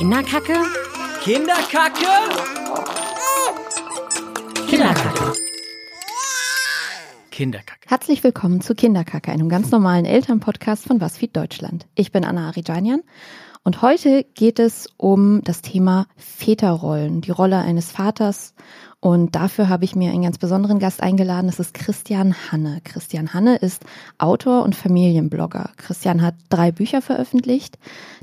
Kinderkacke? Kinderkacke? Kinderkacke. Kinderkacke. Herzlich willkommen zu Kinderkacke, einem ganz normalen Elternpodcast von WasFeed Deutschland. Ich bin Anna Arijanian und heute geht es um das Thema Väterrollen, die Rolle eines Vaters. Und dafür habe ich mir einen ganz besonderen Gast eingeladen. Das ist Christian Hanne. Christian Hanne ist Autor und Familienblogger. Christian hat drei Bücher veröffentlicht.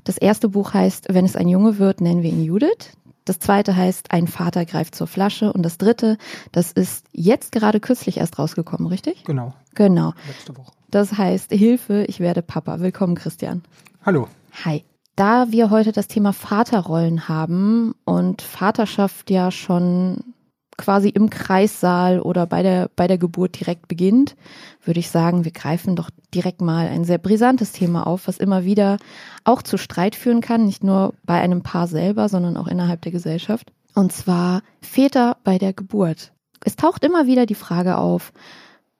Das erste Buch heißt Wenn es ein Junge wird, nennen wir ihn Judith. Das zweite heißt Ein Vater greift zur Flasche. Und das dritte, das ist jetzt gerade kürzlich erst rausgekommen, richtig? Genau. Genau. Letzte Woche. Das heißt Hilfe, ich werde Papa. Willkommen, Christian. Hallo. Hi. Da wir heute das Thema Vaterrollen haben und Vaterschaft ja schon quasi im Kreissaal oder bei der, bei der Geburt direkt beginnt, würde ich sagen, wir greifen doch direkt mal ein sehr brisantes Thema auf, was immer wieder auch zu Streit führen kann, nicht nur bei einem Paar selber, sondern auch innerhalb der Gesellschaft. Und zwar Väter bei der Geburt. Es taucht immer wieder die Frage auf,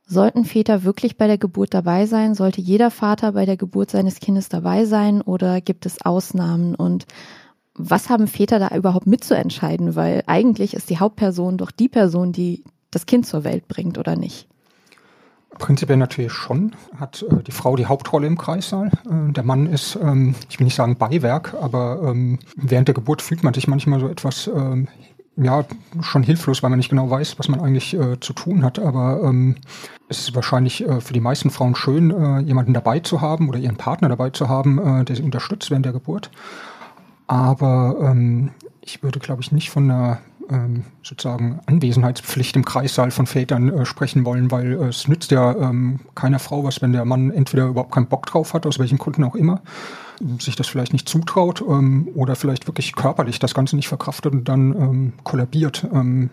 Sollten Väter wirklich bei der Geburt dabei sein? Sollte jeder Vater bei der Geburt seines Kindes dabei sein oder gibt es Ausnahmen? Und was haben Väter da überhaupt mitzuentscheiden? Weil eigentlich ist die Hauptperson doch die Person, die das Kind zur Welt bringt, oder nicht? Prinzipiell natürlich schon. Hat äh, die Frau die Hauptrolle im Kreissaal. Äh, der Mann ist, ähm, ich will nicht sagen Beiwerk, aber ähm, während der Geburt fühlt man sich manchmal so etwas ähm, ja, schon hilflos, weil man nicht genau weiß, was man eigentlich äh, zu tun hat. Aber ähm, es ist wahrscheinlich äh, für die meisten Frauen schön, äh, jemanden dabei zu haben oder ihren Partner dabei zu haben, äh, der sie unterstützt während der Geburt. Aber ähm, ich würde, glaube ich, nicht von einer ähm, sozusagen Anwesenheitspflicht im Kreissaal von Vätern äh, sprechen wollen, weil äh, es nützt ja ähm, keiner Frau was, wenn der Mann entweder überhaupt keinen Bock drauf hat, aus welchen Gründen auch immer, sich das vielleicht nicht zutraut ähm, oder vielleicht wirklich körperlich das Ganze nicht verkraftet und dann ähm, kollabiert. Ähm,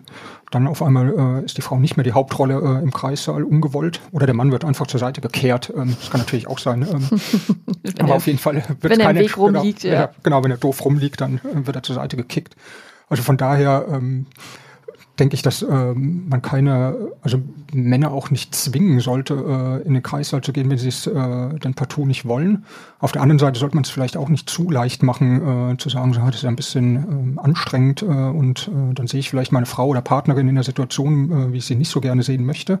dann auf einmal äh, ist die Frau nicht mehr die Hauptrolle äh, im Kreissaal ungewollt oder der Mann wird einfach zur Seite gekehrt. Ähm, das kann natürlich auch sein. Ähm, aber er, auf jeden Fall wird wenn er keine, im Weg rumliegt, genau, ja. er, genau, wenn er doof rumliegt, dann äh, wird er zur Seite gekickt. Also von daher ähm, denke ich, dass ähm, man keine, also Männer auch nicht zwingen sollte, äh, in den Kreissaal zu gehen, wenn sie es äh, dann partout nicht wollen. Auf der anderen Seite sollte man es vielleicht auch nicht zu leicht machen, äh, zu sagen, so, das ist ja ein bisschen ähm, anstrengend äh, und äh, dann sehe ich vielleicht meine Frau oder Partnerin in der Situation, äh, wie ich sie nicht so gerne sehen möchte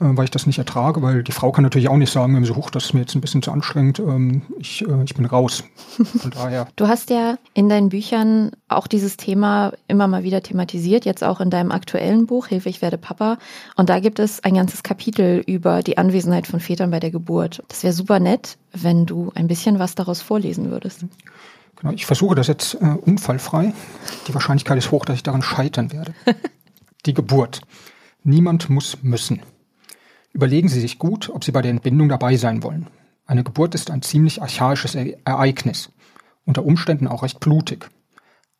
weil ich das nicht ertrage, weil die Frau kann natürlich auch nicht sagen, wenn sie hoch, das ist mir jetzt ein bisschen zu anstrengend, ähm, ich, äh, ich bin raus. Von daher. Du hast ja in deinen Büchern auch dieses Thema immer mal wieder thematisiert, jetzt auch in deinem aktuellen Buch Hilfe, ich werde Papa. Und da gibt es ein ganzes Kapitel über die Anwesenheit von Vätern bei der Geburt. Das wäre super nett, wenn du ein bisschen was daraus vorlesen würdest. Genau, ich versuche das jetzt äh, unfallfrei. Die Wahrscheinlichkeit ist hoch, dass ich daran scheitern werde. die Geburt. Niemand muss müssen. Überlegen Sie sich gut, ob Sie bei der Entbindung dabei sein wollen. Eine Geburt ist ein ziemlich archaisches Ereignis, unter Umständen auch recht blutig.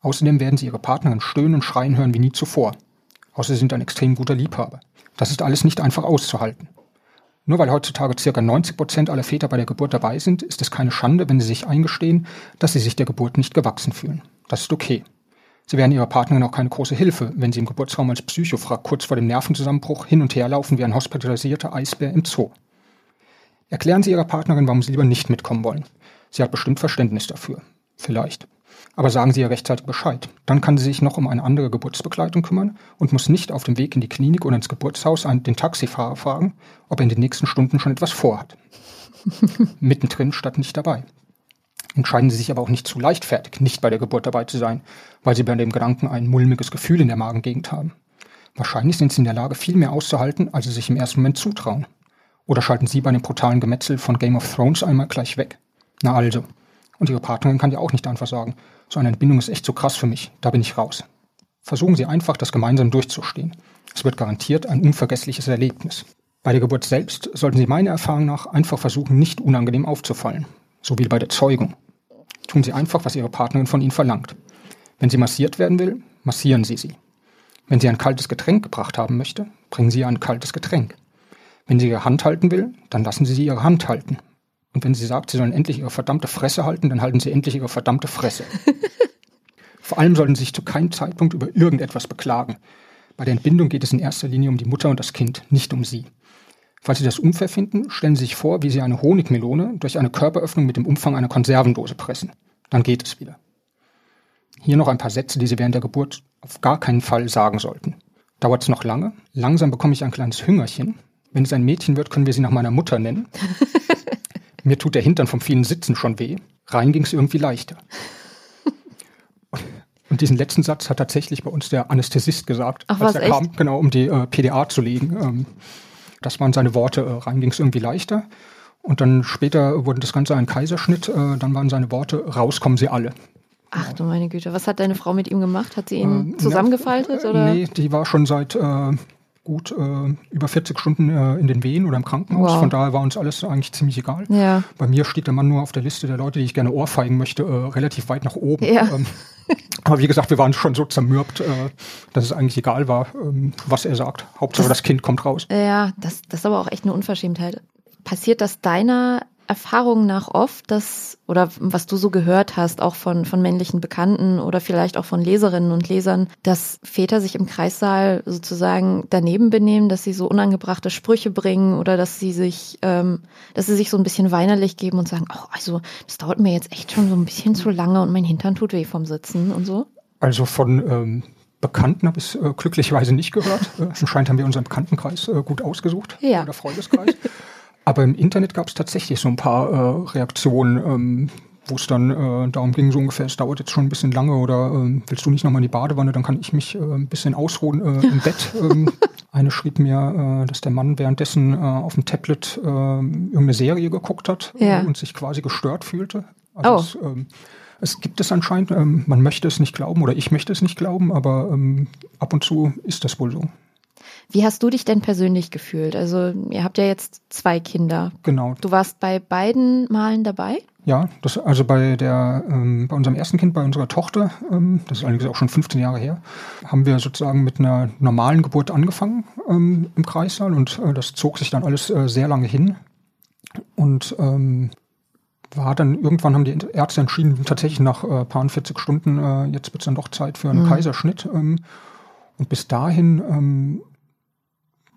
Außerdem werden Sie Ihre Partnerin stöhnen und schreien hören wie nie zuvor. Außer Sie sind ein extrem guter Liebhaber. Das ist alles nicht einfach auszuhalten. Nur weil heutzutage ca. 90 Prozent aller Väter bei der Geburt dabei sind, ist es keine Schande, wenn sie sich eingestehen, dass sie sich der Geburt nicht gewachsen fühlen. Das ist okay. Sie wären ihrer Partnerin auch keine große Hilfe, wenn sie im Geburtsraum als Psychofrack kurz vor dem Nervenzusammenbruch hin und her laufen wie ein hospitalisierter Eisbär im Zoo. Erklären Sie Ihrer Partnerin, warum Sie lieber nicht mitkommen wollen. Sie hat bestimmt Verständnis dafür. Vielleicht. Aber sagen Sie ihr rechtzeitig Bescheid. Dann kann sie sich noch um eine andere Geburtsbegleitung kümmern und muss nicht auf dem Weg in die Klinik oder ins Geburtshaus einen, den Taxifahrer fragen, ob er in den nächsten Stunden schon etwas vorhat. Mittendrin statt nicht dabei. Entscheiden Sie sich aber auch nicht zu leichtfertig, nicht bei der Geburt dabei zu sein, weil Sie bei dem Gedanken ein mulmiges Gefühl in der Magengegend haben. Wahrscheinlich sind Sie in der Lage, viel mehr auszuhalten, als Sie sich im ersten Moment zutrauen. Oder schalten Sie bei dem brutalen Gemetzel von Game of Thrones einmal gleich weg. Na also. Und Ihre Partnerin kann ja auch nicht einfach sagen, so eine Entbindung ist echt so krass für mich, da bin ich raus. Versuchen Sie einfach, das gemeinsam durchzustehen. Es wird garantiert ein unvergessliches Erlebnis. Bei der Geburt selbst sollten Sie meiner Erfahrung nach einfach versuchen, nicht unangenehm aufzufallen. So wie bei der Zeugung. Tun Sie einfach, was Ihre Partnerin von Ihnen verlangt. Wenn sie massiert werden will, massieren Sie sie. Wenn sie ein kaltes Getränk gebracht haben möchte, bringen Sie ihr ein kaltes Getränk. Wenn sie ihre Hand halten will, dann lassen Sie sie ihre Hand halten. Und wenn sie sagt, sie sollen endlich ihre verdammte Fresse halten, dann halten Sie endlich ihre verdammte Fresse. Vor allem sollten Sie sich zu keinem Zeitpunkt über irgendetwas beklagen. Bei der Entbindung geht es in erster Linie um die Mutter und das Kind, nicht um Sie. Falls Sie das unfair finden, stellen Sie sich vor, wie Sie eine Honigmelone durch eine Körperöffnung mit dem Umfang einer Konservendose pressen. Dann geht es wieder. Hier noch ein paar Sätze, die Sie während der Geburt auf gar keinen Fall sagen sollten. Dauert es noch lange? Langsam bekomme ich ein kleines Hüngerchen. Wenn es ein Mädchen wird, können wir sie nach meiner Mutter nennen. Mir tut der Hintern vom vielen Sitzen schon weh. Rein ging es irgendwie leichter. Und diesen letzten Satz hat tatsächlich bei uns der Anästhesist gesagt, Ach, als er echt? kam, genau, um die äh, PDA zu legen. Ähm, das waren seine Worte, äh, rein ging es irgendwie leichter. Und dann später wurde das Ganze ein Kaiserschnitt, äh, dann waren seine Worte, raus kommen sie alle. Ach du meine Güte, was hat deine Frau mit ihm gemacht? Hat sie ihn Ähm, zusammengefaltet ja, oder? Nee, die war schon seit äh, gut äh, über 40 Stunden äh, in den Wehen oder im Krankenhaus. Wow. Von daher war uns alles eigentlich ziemlich egal. Ja. Bei mir steht der Mann nur auf der Liste der Leute, die ich gerne ohrfeigen möchte, äh, relativ weit nach oben. Ja. Ähm, aber wie gesagt, wir waren schon so zermürbt, äh, dass es eigentlich egal war, ähm, was er sagt. Hauptsache das Kind kommt raus. Ja, das, das ist aber auch echt eine Unverschämtheit. Passiert das deiner Erfahrung nach oft, dass, oder was du so gehört hast, auch von, von männlichen Bekannten oder vielleicht auch von Leserinnen und Lesern, dass Väter sich im Kreissaal sozusagen daneben benehmen, dass sie so unangebrachte Sprüche bringen oder dass sie sich, ähm, dass sie sich so ein bisschen weinerlich geben und sagen, oh, also das dauert mir jetzt echt schon so ein bisschen zu lange und mein Hintern tut weh vom Sitzen und so. Also von ähm, Bekannten habe ich es äh, glücklicherweise nicht gehört. Äh, anscheinend haben wir unseren Bekanntenkreis äh, gut ausgesucht. Ja. Oder Freundeskreis. Aber im Internet gab es tatsächlich so ein paar äh, Reaktionen, ähm, wo es dann äh, darum ging, so ungefähr, es dauert jetzt schon ein bisschen lange oder ähm, willst du nicht nochmal in die Badewanne, dann kann ich mich äh, ein bisschen ausruhen äh, im Bett. Ähm, eine schrieb mir, äh, dass der Mann währenddessen äh, auf dem Tablet äh, irgendeine Serie geguckt hat Ja. äh, und sich quasi gestört fühlte. Also Oh. es, ähm, es gibt es anscheinend, ähm, man möchte es nicht glauben oder ich möchte es nicht glauben, aber ähm, ab und zu ist das wohl so. Wie hast du dich denn persönlich gefühlt? Also ihr habt ja jetzt zwei Kinder. Genau. Du warst bei beiden Malen dabei? Ja, das, also bei der, ähm, bei unserem ersten Kind, bei unserer Tochter, ähm, das ist allerdings auch schon 15 Jahre her, haben wir sozusagen mit einer normalen Geburt angefangen ähm, im Kreissaal und äh, das zog sich dann alles äh, sehr lange hin und ähm, war dann irgendwann haben die Ärzte entschieden, tatsächlich nach äh, paar 40 Stunden, äh, jetzt wird es dann doch Zeit für einen Mhm. Kaiserschnitt. Ähm, und bis dahin, ähm,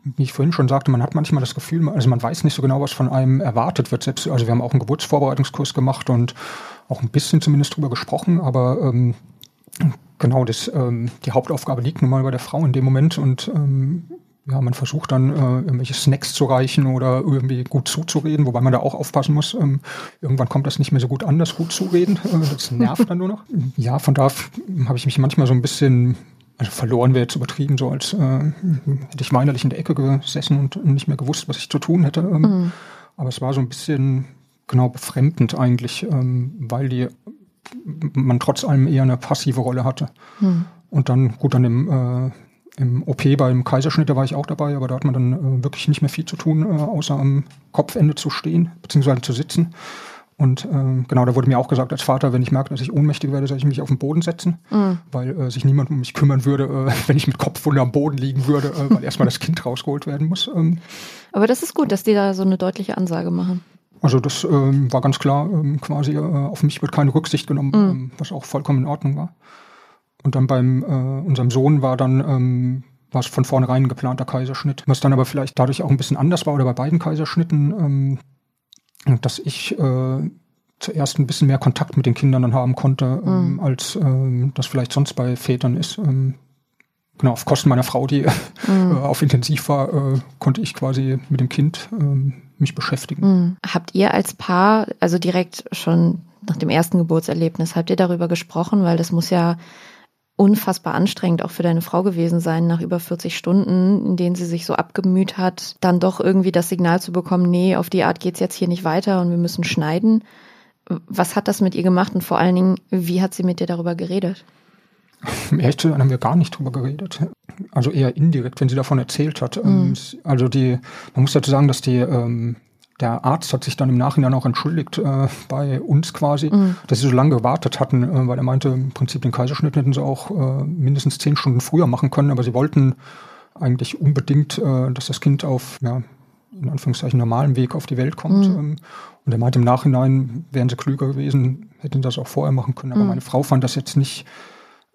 wie ich vorhin schon sagte, man hat manchmal das Gefühl, also man weiß nicht so genau, was von einem erwartet wird. Selbst, also wir haben auch einen Geburtsvorbereitungskurs gemacht und auch ein bisschen zumindest drüber gesprochen, aber ähm, genau, das, ähm, die Hauptaufgabe liegt nun mal bei der Frau in dem Moment und ähm, ja, man versucht dann äh, irgendwelche Snacks zu reichen oder irgendwie gut zuzureden, wobei man da auch aufpassen muss. Ähm, irgendwann kommt das nicht mehr so gut an, das gut zureden. Äh, das nervt dann nur noch. Ja, von da habe ich mich manchmal so ein bisschen, also verloren wäre jetzt übertrieben, so als äh, hätte ich weinerlich in der Ecke gesessen und nicht mehr gewusst, was ich zu tun hätte. Ähm, Mhm. Aber es war so ein bisschen genau befremdend eigentlich, ähm, weil die man trotz allem eher eine passive Rolle hatte. Hm. Und dann, gut, dann im, äh, im OP beim Kaiserschnitt, da war ich auch dabei, aber da hat man dann äh, wirklich nicht mehr viel zu tun, äh, außer am Kopfende zu stehen, beziehungsweise zu sitzen. Und äh, genau, da wurde mir auch gesagt, als Vater, wenn ich merke, dass ich ohnmächtig werde, soll ich mich auf den Boden setzen, Mhm. weil äh, sich niemand um mich kümmern würde, äh, wenn ich mit Kopfwunde am Boden liegen würde, äh, weil erstmal das Kind rausgeholt werden muss. Ähm, Aber das ist gut, dass die da so eine deutliche Ansage machen. also das ähm, war ganz klar, ähm, quasi äh, auf mich wird keine Rücksicht genommen, Mhm. ähm, was auch vollkommen in Ordnung war. Und dann beim äh, unserem Sohn war dann ähm, war es von vornherein ein geplanter Kaiserschnitt, was dann aber vielleicht dadurch auch ein bisschen anders war oder bei beiden Kaiserschnitten, ähm, dass ich äh, zuerst ein bisschen mehr Kontakt mit den Kindern dann haben konnte, ähm, Mhm. als ähm, das vielleicht sonst bei Vätern ist. Ähm, genau, auf Kosten meiner Frau, die Mhm. äh, auf intensiv war, äh, konnte ich quasi mit dem Kind ähm, mich beschäftigen. Mhm. Habt ihr als Paar, also direkt schon nach dem ersten Geburtserlebnis, habt ihr darüber gesprochen? Weil das muss ja unfassbar anstrengend auch für deine Frau gewesen sein, nach über 40 Stunden, in denen sie sich so abgemüht hat, dann doch irgendwie das Signal zu bekommen, nee, auf die Art geht's jetzt hier nicht weiter und wir müssen schneiden. Was hat das mit ihr gemacht und vor allen Dingen, wie hat sie mit dir darüber geredet? Um ehrlich haben wir gar nicht drüber geredet. Also eher indirekt, wenn sie davon erzählt hat. Ähm, Mhm. es- Also die, man muss dazu sagen, dass die, ähm, der Arzt hat sich dann im Nachhinein auch entschuldigt äh, bei uns quasi, Mhm. dass sie so lange gewartet hatten, äh, weil er meinte, im Prinzip den Kaiserschnitt hätten sie auch äh, mindestens zehn Stunden früher machen können, aber sie wollten eigentlich unbedingt, äh, dass das Kind auf, ja, in Anführungszeichen normalem Weg auf die Welt kommt. Mhm. Ähm, und er meinte, im Nachhinein wären sie klüger gewesen, hätten das auch vorher machen können. Aber Mhm. meine Frau fand das jetzt nicht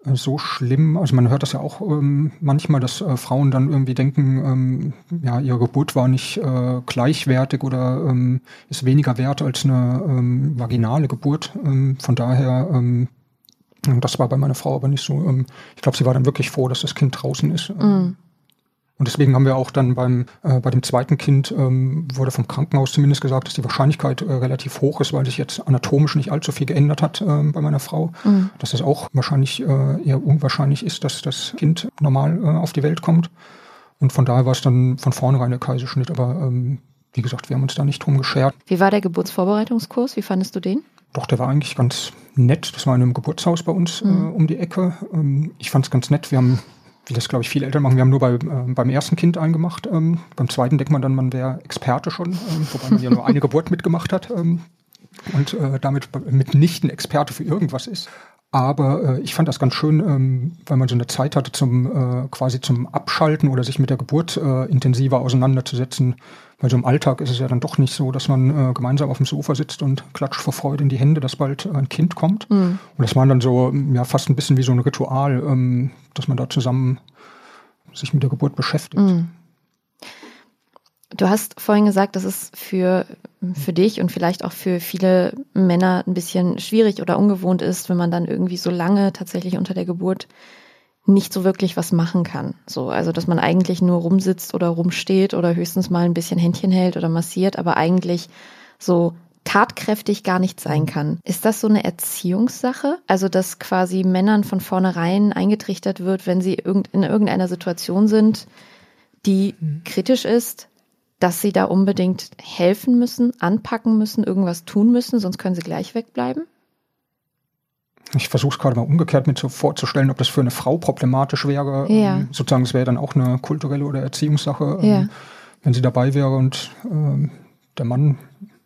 so schlimm. Also man hört das ja auch ähm, manchmal, dass äh, Frauen dann irgendwie denken, ähm, ja, ihre Geburt war nicht äh, gleichwertig oder ähm, ist weniger wert als eine ähm, vaginale Geburt. Ähm, von daher ähm, das war bei meiner Frau aber nicht so. Ich glaube, sie war dann wirklich froh, dass das Kind draußen ist. Mhm. Und deswegen haben wir auch dann beim äh, bei dem zweiten Kind ähm, wurde vom Krankenhaus zumindest gesagt, dass die Wahrscheinlichkeit äh, relativ hoch ist, weil sich jetzt anatomisch nicht allzu viel geändert hat äh, bei meiner Frau, Mhm. dass es auch wahrscheinlich äh, eher unwahrscheinlich ist, dass das Kind normal äh, auf die Welt kommt. Und von daher war es dann von vornherein der Kaiserschnitt. Aber ähm, wie gesagt, wir haben uns da nicht drum geschert. Wie war der Geburtsvorbereitungskurs? Wie fandest du den? Doch, der war eigentlich ganz nett. Das war in einem Geburtshaus bei uns Mhm. äh, um die Ecke. Ähm, ich fand es ganz nett. Wir haben, wie das glaube ich viele Eltern machen, wir haben nur bei, äh, beim ersten Kind eingemacht. Ähm, beim zweiten denkt man dann, man wäre Experte schon, ähm, wobei man ja nur eine Geburt mitgemacht hat ähm, und äh, damit mitnichten Experte für irgendwas ist. Aber äh, ich fand das ganz schön, ähm, weil man so eine Zeit hatte zum äh, quasi zum Abschalten oder sich mit der Geburt äh, intensiver auseinanderzusetzen. Weil so im Alltag ist es ja dann doch nicht so, dass man äh, gemeinsam auf dem Sofa sitzt und klatscht vor Freude in die Hände, dass bald äh, ein Kind kommt. Mhm. Und das war dann so, ähm, ja, fast ein bisschen wie so ein Ritual, ähm, dass man da zusammen sich mit der Geburt beschäftigt. Mhm. Du hast vorhin gesagt, dass es für, für dich und vielleicht auch für viele Männer ein bisschen schwierig oder ungewohnt ist, wenn man dann irgendwie so lange tatsächlich unter der Geburt nicht so wirklich was machen kann. So, also dass man eigentlich nur rumsitzt oder rumsteht oder höchstens mal ein bisschen Händchen hält oder massiert, aber eigentlich so tatkräftig gar nicht sein kann. Ist das so eine Erziehungssache? Also, dass quasi Männern von vornherein eingetrichtert wird, wenn sie irgend- in irgendeiner Situation sind, die kritisch ist, dass sie da unbedingt helfen müssen, anpacken müssen, irgendwas tun müssen, sonst können sie gleich wegbleiben? Ich versuche es gerade mal umgekehrt mit so vorzustellen, ob das für eine Frau problematisch wäre. Ja. Ähm, sozusagen, es wäre dann auch eine kulturelle oder Erziehungssache, ähm, Ja. wenn sie dabei wäre und ähm, der Mann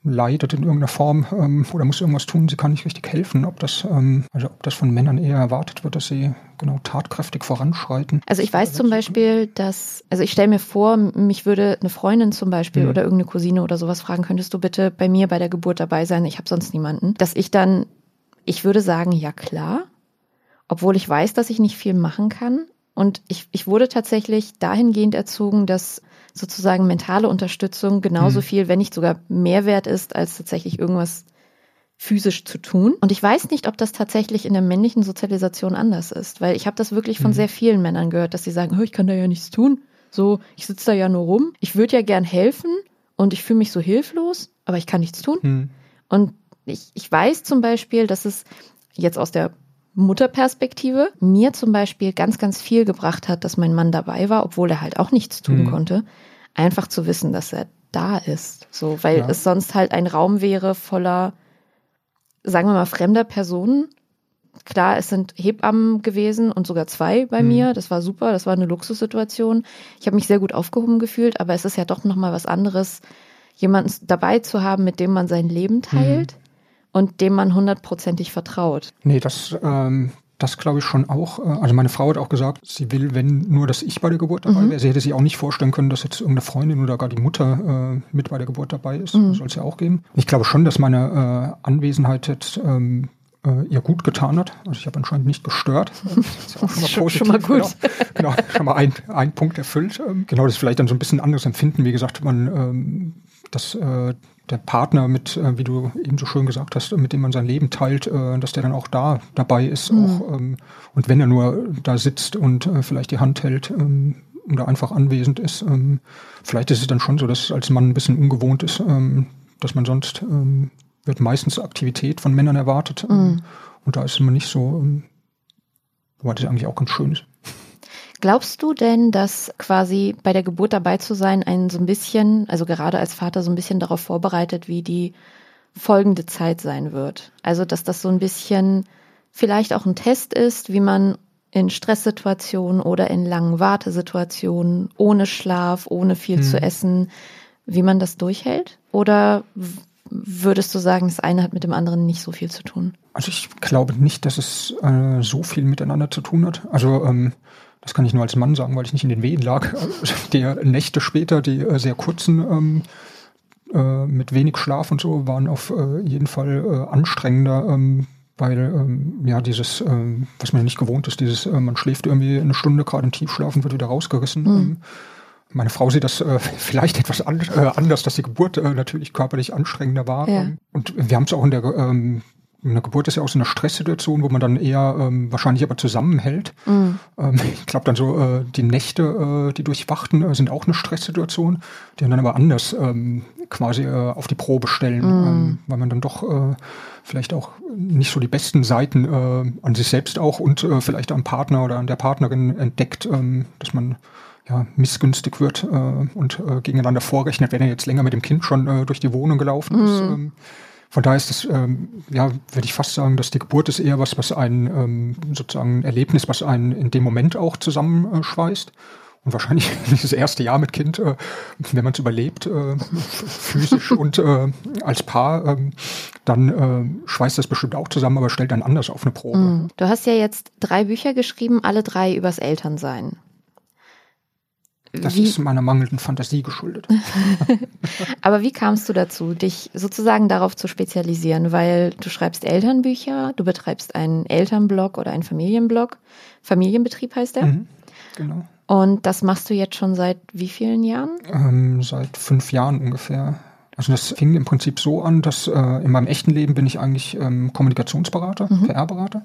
leidet in irgendeiner Form ähm, oder muss irgendwas tun, sie kann nicht richtig helfen. Ob das, ähm, also ob das von Männern eher erwartet wird, dass sie genau tatkräftig voranschreiten. Also ich weiß zum Beispiel, dass, also ich stelle mir vor, mich würde eine Freundin zum Beispiel Mhm. oder irgendeine Cousine oder sowas fragen, könntest du bitte bei mir bei der Geburt dabei sein? Ich habe sonst niemanden. Dass ich dann, ich würde sagen, ja klar, obwohl ich weiß, dass ich nicht viel machen kann. Und ich, ich wurde tatsächlich dahingehend erzogen, dass sozusagen mentale Unterstützung genauso Mhm. viel, wenn nicht sogar mehr wert ist, als tatsächlich irgendwas physisch zu tun. Und ich weiß nicht, ob das tatsächlich in der männlichen Sozialisation anders ist, weil ich habe das wirklich von Mhm. sehr vielen Männern gehört, dass sie sagen, "Hö, ich kann da ja nichts tun. So, ich sitze da ja nur rum. Ich würde ja gern helfen und ich fühle mich so hilflos, aber ich kann nichts tun. Hm. Und ich, ich weiß zum Beispiel, dass es jetzt aus der Mutterperspektive mir zum Beispiel ganz, ganz viel gebracht hat, dass mein Mann dabei war, obwohl er halt auch nichts tun Mhm. konnte. Einfach zu wissen, dass er da ist. So, weil Ja. es sonst halt ein Raum wäre voller, sagen wir mal, fremder Personen. Klar, es sind Hebammen gewesen und sogar zwei bei Mhm. mir. Das war super, das war eine Luxussituation. Ich habe mich sehr gut aufgehoben gefühlt, aber es ist ja doch nochmal was anderes, jemanden dabei zu haben, mit dem man sein Leben teilt und dem man hundertprozentig vertraut. Nee, das, ähm, das glaube ich schon auch. Äh, Also meine Frau hat auch gesagt, sie will, wenn nur, dass ich bei der Geburt dabei Mhm. wäre. Sie hätte sich auch nicht vorstellen können, dass jetzt irgendeine Freundin oder gar die Mutter äh, mit bei der Geburt dabei ist. Mhm. Soll es ja auch geben. Ich glaube schon, dass meine äh, Anwesenheit jetzt ähm, äh, ihr gut getan hat. Also ich habe anscheinend nicht gestört. Das ist ja auch schon mal positiv. schon mal gut. Genau, genau schon mal ein, ein Punkt erfüllt. Ähm, Genau, das ist vielleicht dann so ein bisschen anderes Empfinden. Wie gesagt, man, ähm, dass äh, der Partner mit, äh, wie du eben so schön gesagt hast, mit dem man sein Leben teilt, äh, dass der dann auch da dabei ist. Mhm. Auch, ähm, und wenn er nur da sitzt und äh, vielleicht die Hand hält ähm, oder einfach anwesend ist, ähm, vielleicht ist es dann schon so, dass es als Mann ein bisschen ungewohnt ist, dass man sonst wird meistens Aktivität von Männern erwartet. Mhm. Und da ist man nicht so, wobei das eigentlich auch ganz schön ist. Glaubst du denn, dass quasi bei der Geburt dabei zu sein einen so ein bisschen, also gerade als Vater so ein bisschen darauf vorbereitet, wie die folgende Zeit sein wird? Also, dass das so ein bisschen vielleicht auch ein Test ist, wie man in Stresssituationen oder in langen Wartesituationen ohne Schlaf, ohne viel Hm. zu essen, wie man das durchhält? Oder würdest du sagen, das eine hat mit dem anderen nicht so viel zu tun? Also ich glaube nicht, dass es äh, so viel miteinander zu tun hat. Also ähm, das kann ich nur als Mann sagen, weil ich nicht in den Wehen lag. Die Nächte später, die äh, sehr kurzen, ähm, äh, mit wenig Schlaf und so, waren auf äh, jeden Fall äh, anstrengender, ähm, weil ähm, ja dieses, ähm, was man nicht gewohnt ist, dieses, äh, man schläft irgendwie eine Stunde gerade im Tiefschlaf und wird wieder rausgerissen. Mhm. Ähm, meine Frau sieht das äh, vielleicht etwas an, anders, dass die Geburt natürlich körperlich anstrengender war. Ja. Ähm, Und wir haben es auch in der eine Geburt ist ja auch so eine Stresssituation, wo man dann eher ähm, wahrscheinlich aber zusammenhält. Mhm. Ähm, ich glaube dann so, äh, die Nächte, äh, die durchwachten, äh, sind auch eine Stresssituation, die dann aber anders ähm, quasi äh, auf die Probe stellen, mhm. ähm, weil man dann doch äh, vielleicht auch nicht so die besten Seiten äh, an sich selbst auch und äh, vielleicht am Partner oder an der Partnerin entdeckt, ähm, dass man ja, missgünstig wird äh, und äh, gegeneinander vorrechnet, wenn er jetzt länger mit dem Kind schon äh, durch die Wohnung gelaufen ist. Mhm. Ähm, von daher ist es, ähm, ja, würde ich fast sagen, dass die Geburt ist eher was, was ein ähm, sozusagen ein Erlebnis, was einen in dem Moment auch zusammenschweißt. Und wahrscheinlich dieses erste Jahr mit Kind, äh, wenn man es überlebt, äh, physisch und äh, als Paar, äh, dann äh, schweißt das bestimmt auch zusammen, aber stellt dann anders auf eine Probe. Mm. Du hast ja jetzt drei Bücher geschrieben, alle drei übers Elternsein. Das wie? ist meiner mangelnden Fantasie geschuldet. Aber wie kamst du dazu, dich sozusagen darauf zu spezialisieren? Weil du schreibst Elternbücher, du betreibst einen Elternblog oder einen Familienblog. Familienbetrieb heißt der. Mhm, genau. Und das machst du jetzt schon seit wie vielen Jahren? Ähm, seit fünf Jahren ungefähr. Also das fing im Prinzip so an, dass äh, in meinem echten Leben bin ich eigentlich ähm, Kommunikationsberater, mhm. PR-Berater.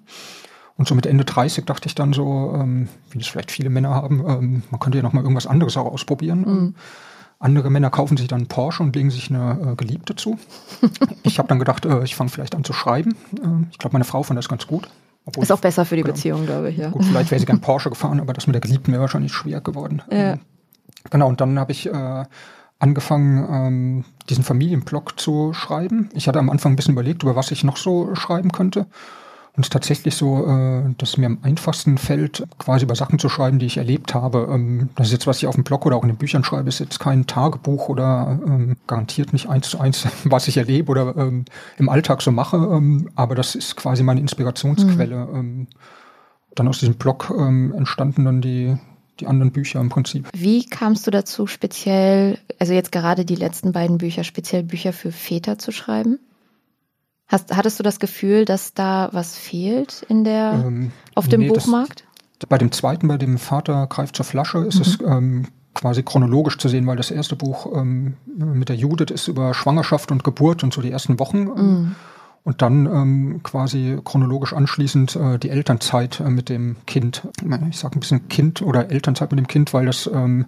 Und so mit Ende 30 dachte ich dann so, ähm, wie das vielleicht viele Männer haben, ähm, man könnte ja noch mal irgendwas anderes auch ausprobieren. Mhm. Andere Männer kaufen sich dann einen Porsche und legen sich eine äh, Geliebte zu. ich habe dann gedacht, äh, ich fange vielleicht an zu schreiben. Äh, ich glaube, meine Frau fand das ganz gut. Obwohl ist auch besser für die genau, Beziehung, glaube ich. Ja. Gut, vielleicht wäre sie gern Porsche gefahren, aber das mit der Geliebten wäre wahrscheinlich schwer geworden. Ja. Ähm, genau, und dann habe ich äh, angefangen, ähm, diesen Familienblog zu schreiben. Ich hatte am Anfang ein bisschen überlegt, über was ich noch so schreiben könnte. Und es ist tatsächlich so, äh, dass mir am einfachsten fällt, quasi über Sachen zu schreiben, die ich erlebt habe. Ähm, das ist jetzt, was ich auf dem Blog oder auch in den Büchern schreibe, ist jetzt kein Tagebuch oder ähm, garantiert nicht eins zu eins, was ich erlebe oder ähm, im Alltag so mache. Ähm, aber das ist quasi meine Inspirationsquelle. Mhm. Ähm, dann aus diesem Blog ähm, entstanden dann die, die anderen Bücher im Prinzip. Wie kamst du dazu, speziell, also jetzt gerade die letzten beiden Bücher, speziell Bücher für Väter zu schreiben? Hast, hattest du das Gefühl, dass da was fehlt in der, ähm, auf dem nee, Buchmarkt? Das, bei dem zweiten, bei dem Vater greift zur Flasche, ist mhm. es ähm, quasi chronologisch zu sehen, weil das erste Buch ähm, mit der Judith ist über Schwangerschaft und Geburt und so die ersten Wochen. Mhm. Und dann ähm, quasi chronologisch anschließend äh, die Elternzeit äh, mit dem Kind. Ich sage ein bisschen Kind oder Elternzeit mit dem Kind, weil das ähm,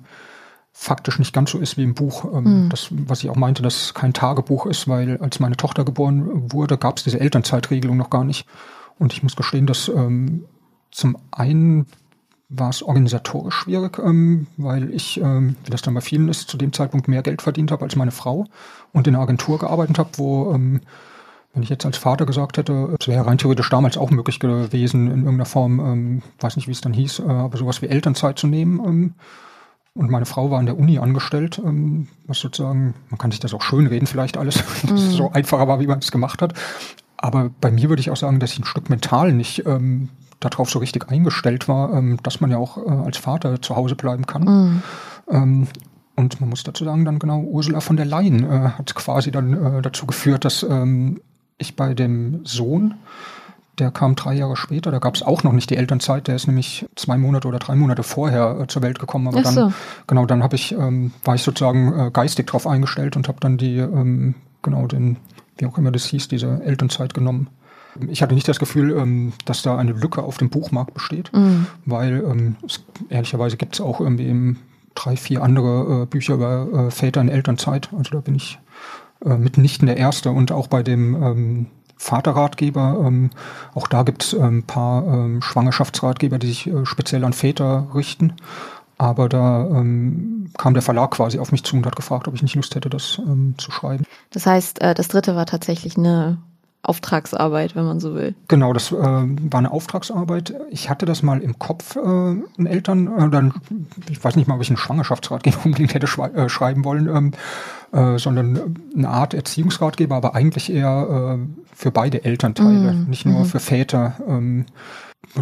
faktisch nicht ganz so ist wie im Buch. Mhm. Das, was ich auch meinte, dass es kein Tagebuch ist, weil als meine Tochter geboren wurde, gab es diese Elternzeitregelung noch gar nicht. Und ich muss gestehen, dass ähm, zum einen war es organisatorisch schwierig, ähm, weil ich, ähm, wie das dann bei vielen ist, zu dem Zeitpunkt mehr Geld verdient habe als meine Frau und in einer Agentur gearbeitet habe, wo ähm, wenn ich jetzt als Vater gesagt hätte, es wäre rein theoretisch damals auch möglich gewesen, in irgendeiner Form, ähm, weiß nicht, wie es dann hieß, äh, aber sowas wie Elternzeit zu nehmen. Ähm, und meine Frau war an der Uni angestellt, ähm, was sozusagen, man kann sich das auch schön reden, vielleicht alles, mhm. so einfacher war, wie man es gemacht hat. Aber bei mir würde ich auch sagen, dass ich ein Stück mental nicht ähm, darauf so richtig eingestellt war, ähm, dass man ja auch äh, als Vater zu Hause bleiben kann. Mhm. Ähm, und man muss dazu sagen, dann genau Ursula von der Leyen äh, hat quasi dann äh, dazu geführt, dass ähm, ich bei dem Sohn der kam drei Jahre später, da gab es auch noch nicht die Elternzeit, der ist nämlich zwei Monate oder drei Monate vorher äh, zur Welt gekommen. Aber so. dann, genau, dann habe ich, ähm, war ich sozusagen äh, geistig drauf eingestellt und habe dann die, ähm, genau, den, wie auch immer das hieß, diese Elternzeit genommen. Ich hatte nicht das Gefühl, ähm, dass da eine Lücke auf dem Buchmarkt besteht, mhm. weil ähm, es, ehrlicherweise gibt es auch irgendwie eben drei, vier andere äh, Bücher über äh, Väter in Elternzeit. Also da bin ich äh, mitnichten der Erste und auch bei dem ähm, Vaterratgeber. Ähm, auch da gibt es ein ähm, paar ähm, Schwangerschaftsratgeber, die sich äh, speziell an Väter richten. Aber da ähm, kam der Verlag quasi auf mich zu und hat gefragt, ob ich nicht Lust hätte, das ähm, zu schreiben. Das heißt, äh, das dritte war tatsächlich eine Auftragsarbeit, wenn man so will. Genau, das äh, war eine Auftragsarbeit. Ich hatte das mal im Kopf, äh, einen Eltern, äh, dann, ich weiß nicht mal, ob ich einen Schwangerschaftsratgeber unbedingt hätte äh, schreiben wollen, ähm, äh, sondern eine Art Erziehungsratgeber, aber eigentlich eher äh, für beide Elternteile, mm, nicht nur mm. für Väter. Ähm,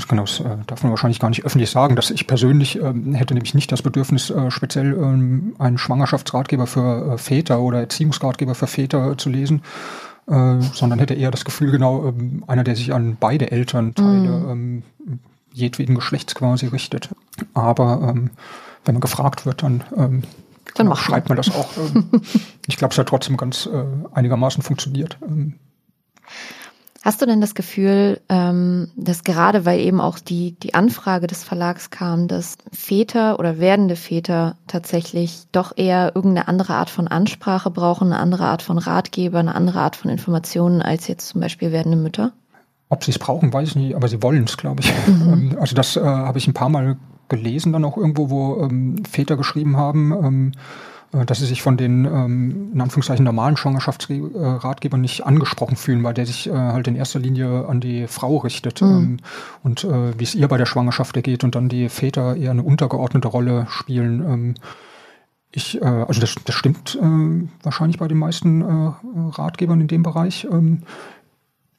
genau, das äh, darf man wahrscheinlich gar nicht öffentlich sagen, dass ich persönlich ähm, hätte nämlich nicht das Bedürfnis, äh, speziell ähm, einen Schwangerschaftsratgeber für äh, Väter oder Erziehungsratgeber für Väter zu lesen, äh, sondern hätte eher das Gefühl, genau, ähm, einer, der sich an beide Elternteile mm. ähm, jedweden Geschlechts quasi richtet. Aber ähm, wenn man gefragt wird, dann, ähm, dann genau, schreibt man das auch. Ähm, ich glaube, es hat trotzdem ganz äh, einigermaßen funktioniert. Hast du denn das Gefühl, ähm, dass gerade weil eben auch die, die Anfrage des Verlags kam, dass Väter oder werdende Väter tatsächlich doch eher irgendeine andere Art von Ansprache brauchen, eine andere Art von Ratgeber, eine andere Art von Informationen als jetzt zum Beispiel werdende Mütter? Ob sie es brauchen, weiß ich nicht, aber sie wollen es, glaube ich. Mhm. Ähm, also das äh, habe ich ein paar Mal gelesen, dann auch irgendwo, wo ähm, Väter geschrieben haben, ähm, äh, dass sie sich von den ähm, in Anführungszeichen normalen Schwangerschaftsratgebern nicht angesprochen fühlen, weil der sich äh, halt in erster Linie an die Frau richtet mhm. ähm, und äh, wie es ihr bei der Schwangerschaft ergeht und dann die Väter eher eine untergeordnete Rolle spielen. Ähm, ich, äh, also das, das stimmt äh, wahrscheinlich bei den meisten äh, Ratgebern in dem Bereich.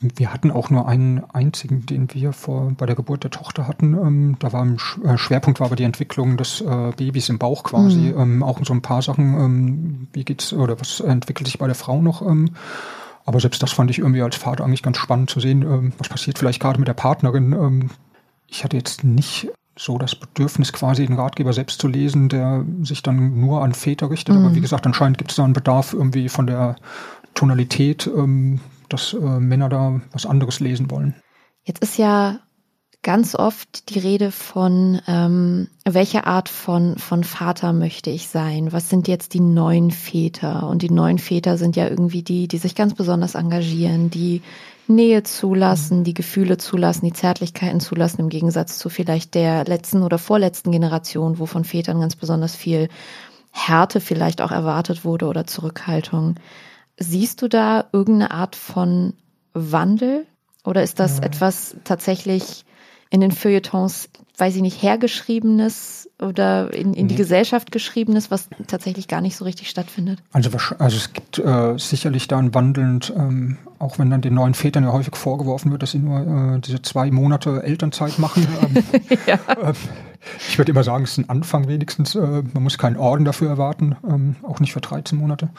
Wir hatten auch nur einen einzigen, den wir vor, bei der Geburt der Tochter hatten. Ähm, da war ein äh, Schwerpunkt war aber die Entwicklung des äh, Babys im Bauch quasi. Mhm. Ähm, auch so ein paar Sachen, ähm, wie geht's oder was entwickelt sich bei der Frau noch? Ähm, aber selbst das fand ich irgendwie als Vater eigentlich ganz spannend zu sehen, ähm, was passiert vielleicht gerade mit der Partnerin. Ähm, ich hatte jetzt nicht so das Bedürfnis, quasi den Ratgeber selbst zu lesen, der sich dann nur an Väter richtet. Mhm. Aber wie gesagt, anscheinend gibt es da einen Bedarf irgendwie von der Tonalität. Ähm, dass äh, Männer da was anderes lesen wollen. Jetzt ist ja ganz oft die Rede von, ähm, welche Art von, von Vater möchte ich sein? Was sind jetzt die neuen Väter? Und die neuen Väter sind ja irgendwie die, die sich ganz besonders engagieren, die Nähe zulassen, die Gefühle zulassen, die Zärtlichkeiten zulassen, im Gegensatz zu vielleicht der letzten oder vorletzten Generation, wo von Vätern ganz besonders viel Härte vielleicht auch erwartet wurde oder Zurückhaltung. Siehst du da irgendeine Art von Wandel? Oder ist das ja. etwas tatsächlich in den Feuilletons, weiß ich nicht, hergeschriebenes oder in, in nee. die Gesellschaft geschriebenes, was tatsächlich gar nicht so richtig stattfindet? Also, also es gibt äh, sicherlich da ein wandelnd, ähm, auch wenn dann den neuen Vätern ja häufig vorgeworfen wird, dass sie nur äh, diese zwei Monate Elternzeit machen. Ähm, ja. äh, ich würde immer sagen, es ist ein Anfang wenigstens. Äh, man muss keinen Orden dafür erwarten, ähm, auch nicht für 13 Monate.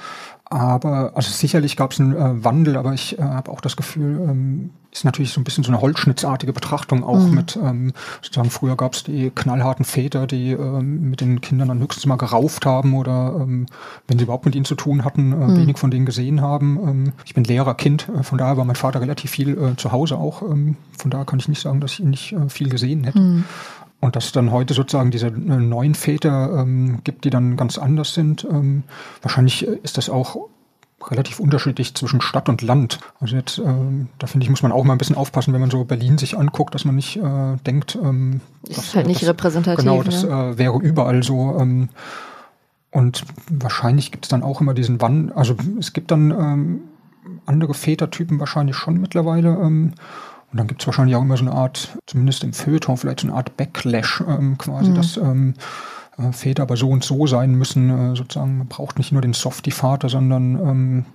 Aber also sicherlich gab es einen äh, Wandel, aber ich äh, habe auch das Gefühl, ähm, ist natürlich so ein bisschen so eine holzschnittsartige Betrachtung auch mhm. mit ähm, sozusagen früher gab es die knallharten Väter, die mit den Kindern dann höchstens mal gerauft haben oder wenn sie überhaupt mit ihnen zu tun hatten, mhm. wenig von denen gesehen haben. Ich bin Lehrerkind, von daher war mein Vater relativ viel zu Hause auch. Von daher kann ich nicht sagen, dass ich ihn nicht viel gesehen hätte. Mhm. Und dass es dann heute sozusagen diese neuen Väter ähm, gibt, die dann ganz anders sind. Ähm, wahrscheinlich ist das auch relativ unterschiedlich zwischen Stadt und Land. Also jetzt, ähm, da finde ich, muss man auch mal ein bisschen aufpassen, wenn man so Berlin sich anguckt, dass man nicht äh, denkt, ähm, ist das, halt nicht das, repräsentativ. Genau, das ne? äh, wäre überall so. Ähm, und wahrscheinlich gibt es dann auch immer diesen Wann, also es gibt dann ähm, andere Vätertypen wahrscheinlich schon mittlerweile. Ähm, und dann gibt es wahrscheinlich auch immer so eine Art, zumindest im Feuilleton, vielleicht so eine Art Backlash ähm, quasi, mhm. dass ähm, äh, Väter aber so und so sein müssen. Äh, sozusagen, man braucht nicht nur den Softie-Vater, sondern ähm,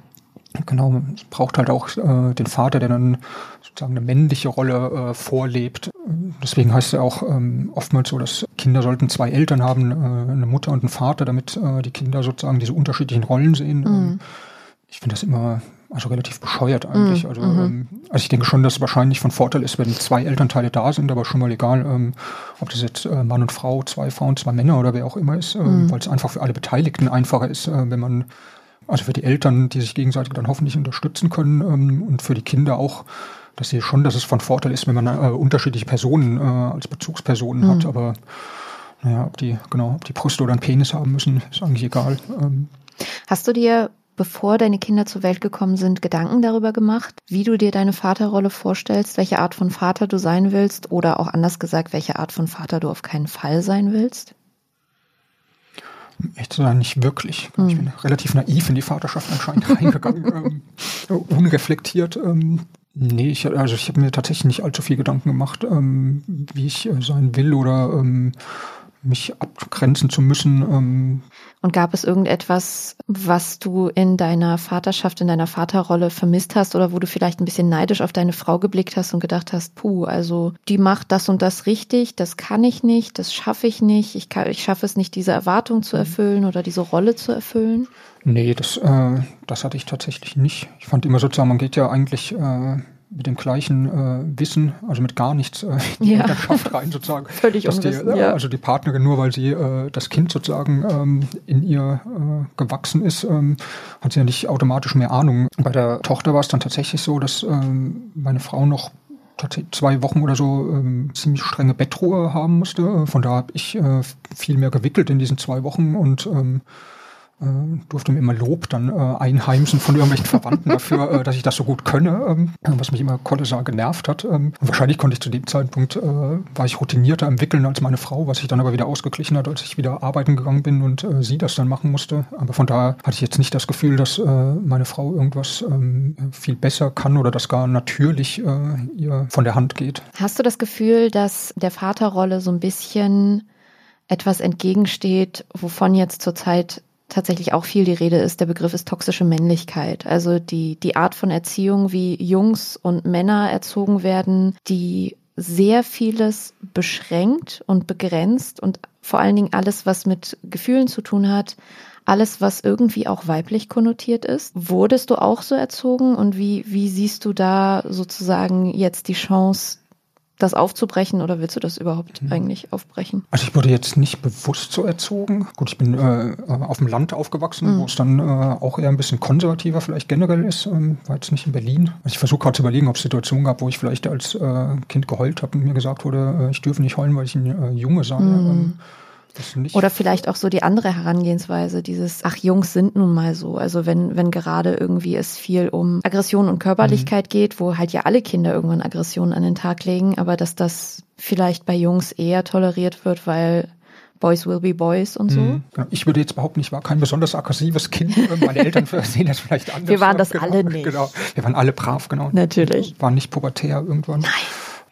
genau, man braucht halt auch äh, den Vater, der dann sozusagen eine männliche Rolle äh, vorlebt. Deswegen heißt es ja auch ähm, oftmals so, dass Kinder sollten zwei Eltern haben, äh, eine Mutter und einen Vater, damit äh, die Kinder sozusagen diese unterschiedlichen Rollen sehen. Mhm. Ähm, ich finde das immer also relativ bescheuert eigentlich. Mhm. Also, mhm. ähm, also ich denke schon, dass es wahrscheinlich von Vorteil ist, wenn zwei Elternteile da sind, aber schon mal egal, ähm, ob das jetzt äh, Mann und Frau, zwei Frauen, zwei Männer oder wer auch immer ist, ähm, mhm. weil es einfach für alle Beteiligten einfacher ist, äh, wenn man, also für die Eltern, die sich gegenseitig dann hoffentlich unterstützen können ähm, und für die Kinder auch, dass sie schon, dass es von Vorteil ist, wenn man äh, unterschiedliche Personen äh, als Bezugspersonen hat, mhm. aber naja, ob die, genau, ob die Brüste oder einen Penis haben müssen, ist eigentlich egal. Ähm. Hast du dir bevor deine Kinder zur Welt gekommen sind, Gedanken darüber gemacht, wie du dir deine Vaterrolle vorstellst, welche Art von Vater du sein willst oder auch anders gesagt, welche Art von Vater du auf keinen Fall sein willst? Echt sagen, nicht wirklich. Hm. Ich bin relativ naiv in die Vaterschaft anscheinend reingegangen, ähm, unreflektiert. Ähm, nee, ich, also ich habe mir tatsächlich nicht allzu viel Gedanken gemacht, ähm, wie ich äh, sein will oder ähm, mich abgrenzen zu müssen. Und gab es irgendetwas, was du in deiner Vaterschaft, in deiner Vaterrolle vermisst hast oder wo du vielleicht ein bisschen neidisch auf deine Frau geblickt hast und gedacht hast, puh, also die macht das und das richtig, das kann ich nicht, das schaffe ich nicht, ich, kann, ich schaffe es nicht, diese Erwartung zu erfüllen oder diese Rolle zu erfüllen? Nee, das, äh, das hatte ich tatsächlich nicht. Ich fand immer sozusagen, man geht ja eigentlich äh, mit dem gleichen äh, Wissen, also mit gar nichts, äh, in die Ja. Rein sozusagen. Völlig Dass die, ja. Also die Partnerin, nur weil sie äh, das Kind sozusagen ähm, in ihr äh, gewachsen ist, ähm, hat sie ja nicht automatisch mehr Ahnung. Bei der Tochter war es dann tatsächlich so, dass ähm, meine Frau noch tatsächlich zwei Wochen oder so ähm, ziemlich strenge Bettruhe haben musste. Von da habe ich äh, viel mehr gewickelt in diesen zwei Wochen und ähm, äh, durfte mir immer Lob dann äh, einheimsen von irgendwelchen Verwandten dafür, äh, dass ich das so gut könne, ähm, was mich immer kolossal genervt hat. Ähm, und wahrscheinlich konnte ich zu dem Zeitpunkt, äh, war ich routinierter im Wickeln als meine Frau, was sich dann aber wieder ausgeglichen hat, als ich wieder arbeiten gegangen bin und äh, sie das dann machen musste. Aber von daher hatte ich jetzt nicht das Gefühl, dass äh, meine Frau irgendwas ähm, viel besser kann oder das gar natürlich äh, ihr von der Hand geht. Hast du das Gefühl, dass der Vaterrolle so ein bisschen etwas entgegensteht, wovon jetzt zurzeit tatsächlich auch viel die Rede ist, der Begriff ist toxische Männlichkeit. Also die, die Art von Erziehung, wie Jungs und Männer erzogen werden, die sehr vieles beschränkt und begrenzt und vor allen Dingen alles, was mit Gefühlen zu tun hat, alles, was irgendwie auch weiblich konnotiert ist. Wurdest du auch so erzogen und wie, wie siehst du da sozusagen jetzt die Chance, das aufzubrechen oder willst du das überhaupt eigentlich aufbrechen? Also ich wurde jetzt nicht bewusst so erzogen. Gut, ich bin äh, auf dem Land aufgewachsen, wo es dann äh, auch eher ein bisschen konservativer vielleicht generell ist. Ähm, war jetzt nicht in Berlin. Also ich versuche gerade zu überlegen, ob es Situationen gab, wo ich vielleicht als äh, Kind geheult habe und mir gesagt wurde, äh, ich dürfe nicht heulen, weil ich ein äh, Junge sei. Ähm, das nicht. Oder vielleicht auch so die andere Herangehensweise, dieses, ach, Jungs sind nun mal so. Also wenn, wenn gerade irgendwie es viel um Aggression und Körperlichkeit geht, wo halt ja alle Kinder irgendwann Aggressionen an den Tag legen, aber dass das vielleicht bei Jungs eher toleriert wird, weil Boys will be Boys und so. Mhm. Ich würde jetzt behaupten, ich war kein besonders aggressives Kind. Meine Eltern sehen das vielleicht anders. Wir waren das genau, alle nicht. Genau. Wir waren alle brav, genau. Natürlich. Waren nicht pubertär irgendwann. Nein.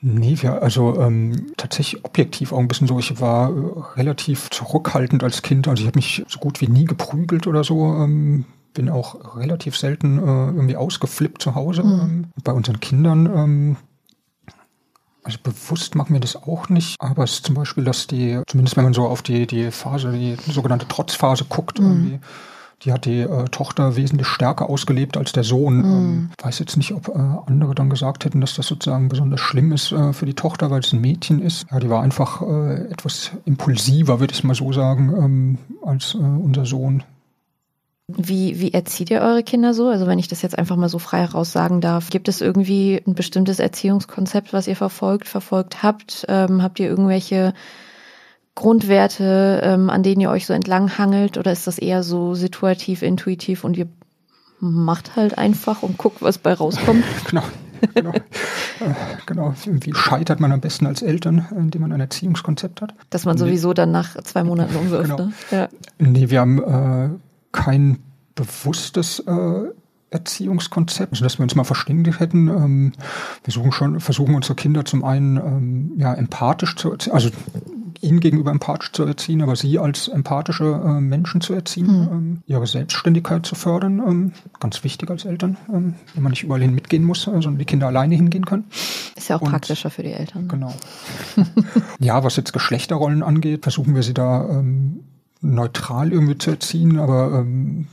Nee, wir, also ähm, tatsächlich objektiv auch ein bisschen so. Ich war äh, relativ zurückhaltend als Kind. Also ich habe mich so gut wie nie geprügelt oder so. Ähm, bin auch relativ selten äh, irgendwie ausgeflippt zu Hause. Ähm, bei unseren Kindern, ähm, also bewusst machen wir das auch nicht. Aber es ist zum Beispiel, dass die, zumindest wenn man so auf die, die Phase, die sogenannte Trotzphase guckt, irgendwie, die hat die äh, Tochter wesentlich stärker ausgelebt als der Sohn. Ähm, weiß jetzt nicht, ob äh, andere dann gesagt hätten, dass das sozusagen besonders schlimm ist äh, für die Tochter, weil es ein Mädchen ist. Ja, die war einfach äh, etwas impulsiver, würde ich mal so sagen, ähm, als äh, unser Sohn. Wie, wie erzieht ihr eure Kinder so? Also wenn ich das jetzt einfach mal so frei heraus sagen darf, gibt es irgendwie ein bestimmtes Erziehungskonzept, was ihr verfolgt, verfolgt habt? Ähm, habt ihr irgendwelche Grundwerte, ähm, an denen ihr euch so entlang hangelt? Oder ist das eher so situativ, intuitiv und ihr macht halt einfach und guckt, was bei rauskommt? Genau. genau. äh, genau. Wie scheitert man am besten als Eltern, indem man ein Erziehungskonzept hat? Dass man sowieso dann nach zwei Monaten umwirft, Genau. ne? Ja. Nee, wir haben äh, kein bewusstes äh, Erziehungskonzept, also dass wir uns mal verständigt hätten. Ähm, wir suchen schon, versuchen unsere Kinder zum einen ähm, ja, empathisch zu erziehen, also ihnen gegenüber empathisch zu erziehen, aber sie als empathische äh, Menschen zu erziehen, ähm, ihre Selbstständigkeit zu fördern, ähm, ganz wichtig als Eltern, ähm, wenn man nicht überall hin mitgehen muss, äh, sondern die Kinder alleine hingehen können. Ist ja auch Und- praktischer für die Eltern. Genau. ja, was jetzt Geschlechterrollen angeht, versuchen wir sie da ähm, neutral irgendwie zu erziehen, aber ähm,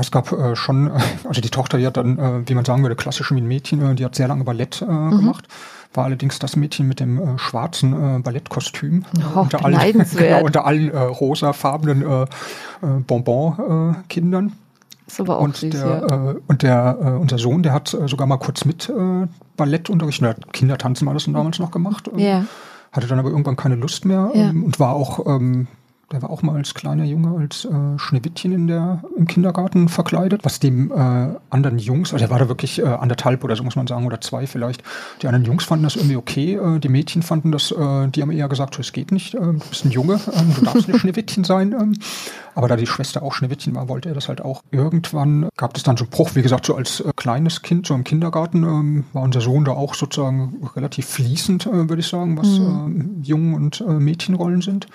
es gab äh, schon, äh, also die Tochter, die hat dann, äh, wie man sagen würde, klassisch wie ein Mädchen, äh, die hat sehr lange Ballett äh, gemacht. War allerdings das Mädchen mit dem äh, schwarzen äh, Ballettkostüm. Oh, unter allen, genau, unter allen äh, rosafarbenen äh, äh, Bonbon-Kindern. Ist aber auch Und süß, der, ja. äh, und der äh, unser Sohn, der hat äh, sogar mal kurz mit äh, Ballettunterricht, oder Kindertanzen war das damals noch gemacht. Ja. Hatte dann aber irgendwann keine Lust mehr Ja. ähm, und war auch, ähm, der war auch mal als kleiner Junge als äh, Schneewittchen in der, im Kindergarten verkleidet, was dem äh, anderen Jungs, also er war da wirklich äh, anderthalb oder so muss man sagen, oder zwei vielleicht. Die anderen Jungs fanden das irgendwie okay, äh, die Mädchen fanden das, äh, die haben eher gesagt, es geht nicht, äh, du bist ein Junge, ähm, du darfst nicht Schneewittchen sein. Ähm, aber da die Schwester auch Schneewittchen war, wollte er das halt auch. Irgendwann gab es dann so einen Bruch, wie gesagt, so als äh, kleines Kind, so im Kindergarten, ähm, war unser Sohn da auch sozusagen relativ fließend, äh, würde ich sagen, was äh, Jungen- und äh, Mädchenrollen sind.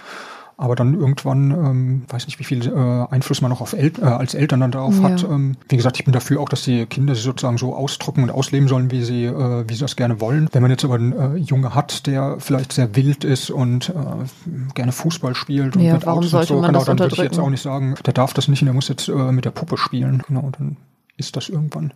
Aber dann irgendwann, ähm, weiß nicht, wie viel äh, Einfluss man noch auf El äh, als Eltern dann darauf Ja. hat. Ähm, wie gesagt, ich bin dafür auch, dass die Kinder sich sozusagen so ausdrücken und ausleben sollen, wie sie, äh, wie sie das gerne wollen. Wenn man jetzt aber einen äh, Junge hat, der vielleicht sehr wild ist und äh, gerne Fußball spielt und Ja, mit warum Autos sollte und so, man genau, dann würde ich jetzt auch nicht sagen, der darf das nicht und der muss jetzt äh, mit der Puppe spielen. Genau, dann ist das irgendwann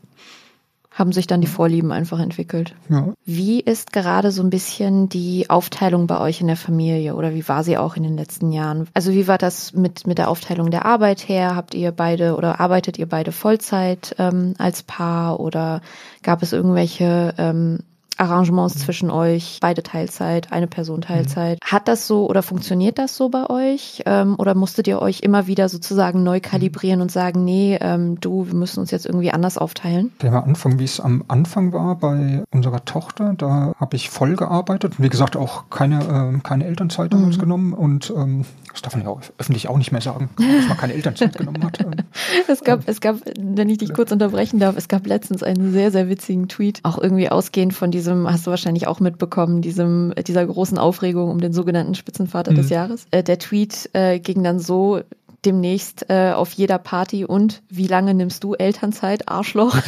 haben sich dann die Vorlieben einfach entwickelt. Ja. Wie ist gerade so ein bisschen die Aufteilung bei euch in der Familie oder wie war sie auch in den letzten Jahren? Also wie war das mit, mit der Aufteilung der Arbeit her? Habt ihr beide oder arbeitet ihr beide Vollzeit ähm, als Paar oder gab es irgendwelche ähm, Arrangements zwischen euch, beide Teilzeit, eine Person Teilzeit. Hat das so oder funktioniert das so bei euch? Ähm, oder musstet ihr euch immer wieder sozusagen neu kalibrieren und sagen, nee, ähm, du, wir müssen uns jetzt irgendwie anders aufteilen? Der Anfang, wie es am Anfang war bei unserer Tochter, da habe ich voll gearbeitet. Wie gesagt, auch keine, ähm, keine Elternzeit damals genommen und ähm, das darf man ja auch öffentlich auch nicht mehr sagen, dass man keine Elternzeit genommen hat. Ähm, Es gab, es gab, wenn ich dich kurz unterbrechen darf, es gab letztens einen sehr, sehr witzigen Tweet, auch irgendwie ausgehend von diesem, hast du wahrscheinlich auch mitbekommen, diesem, dieser großen Aufregung um den sogenannten Spitzenvater des Jahres. Äh, der Tweet äh, ging dann so, demnächst äh, auf jeder Party und wie lange nimmst du Elternzeit, Arschloch?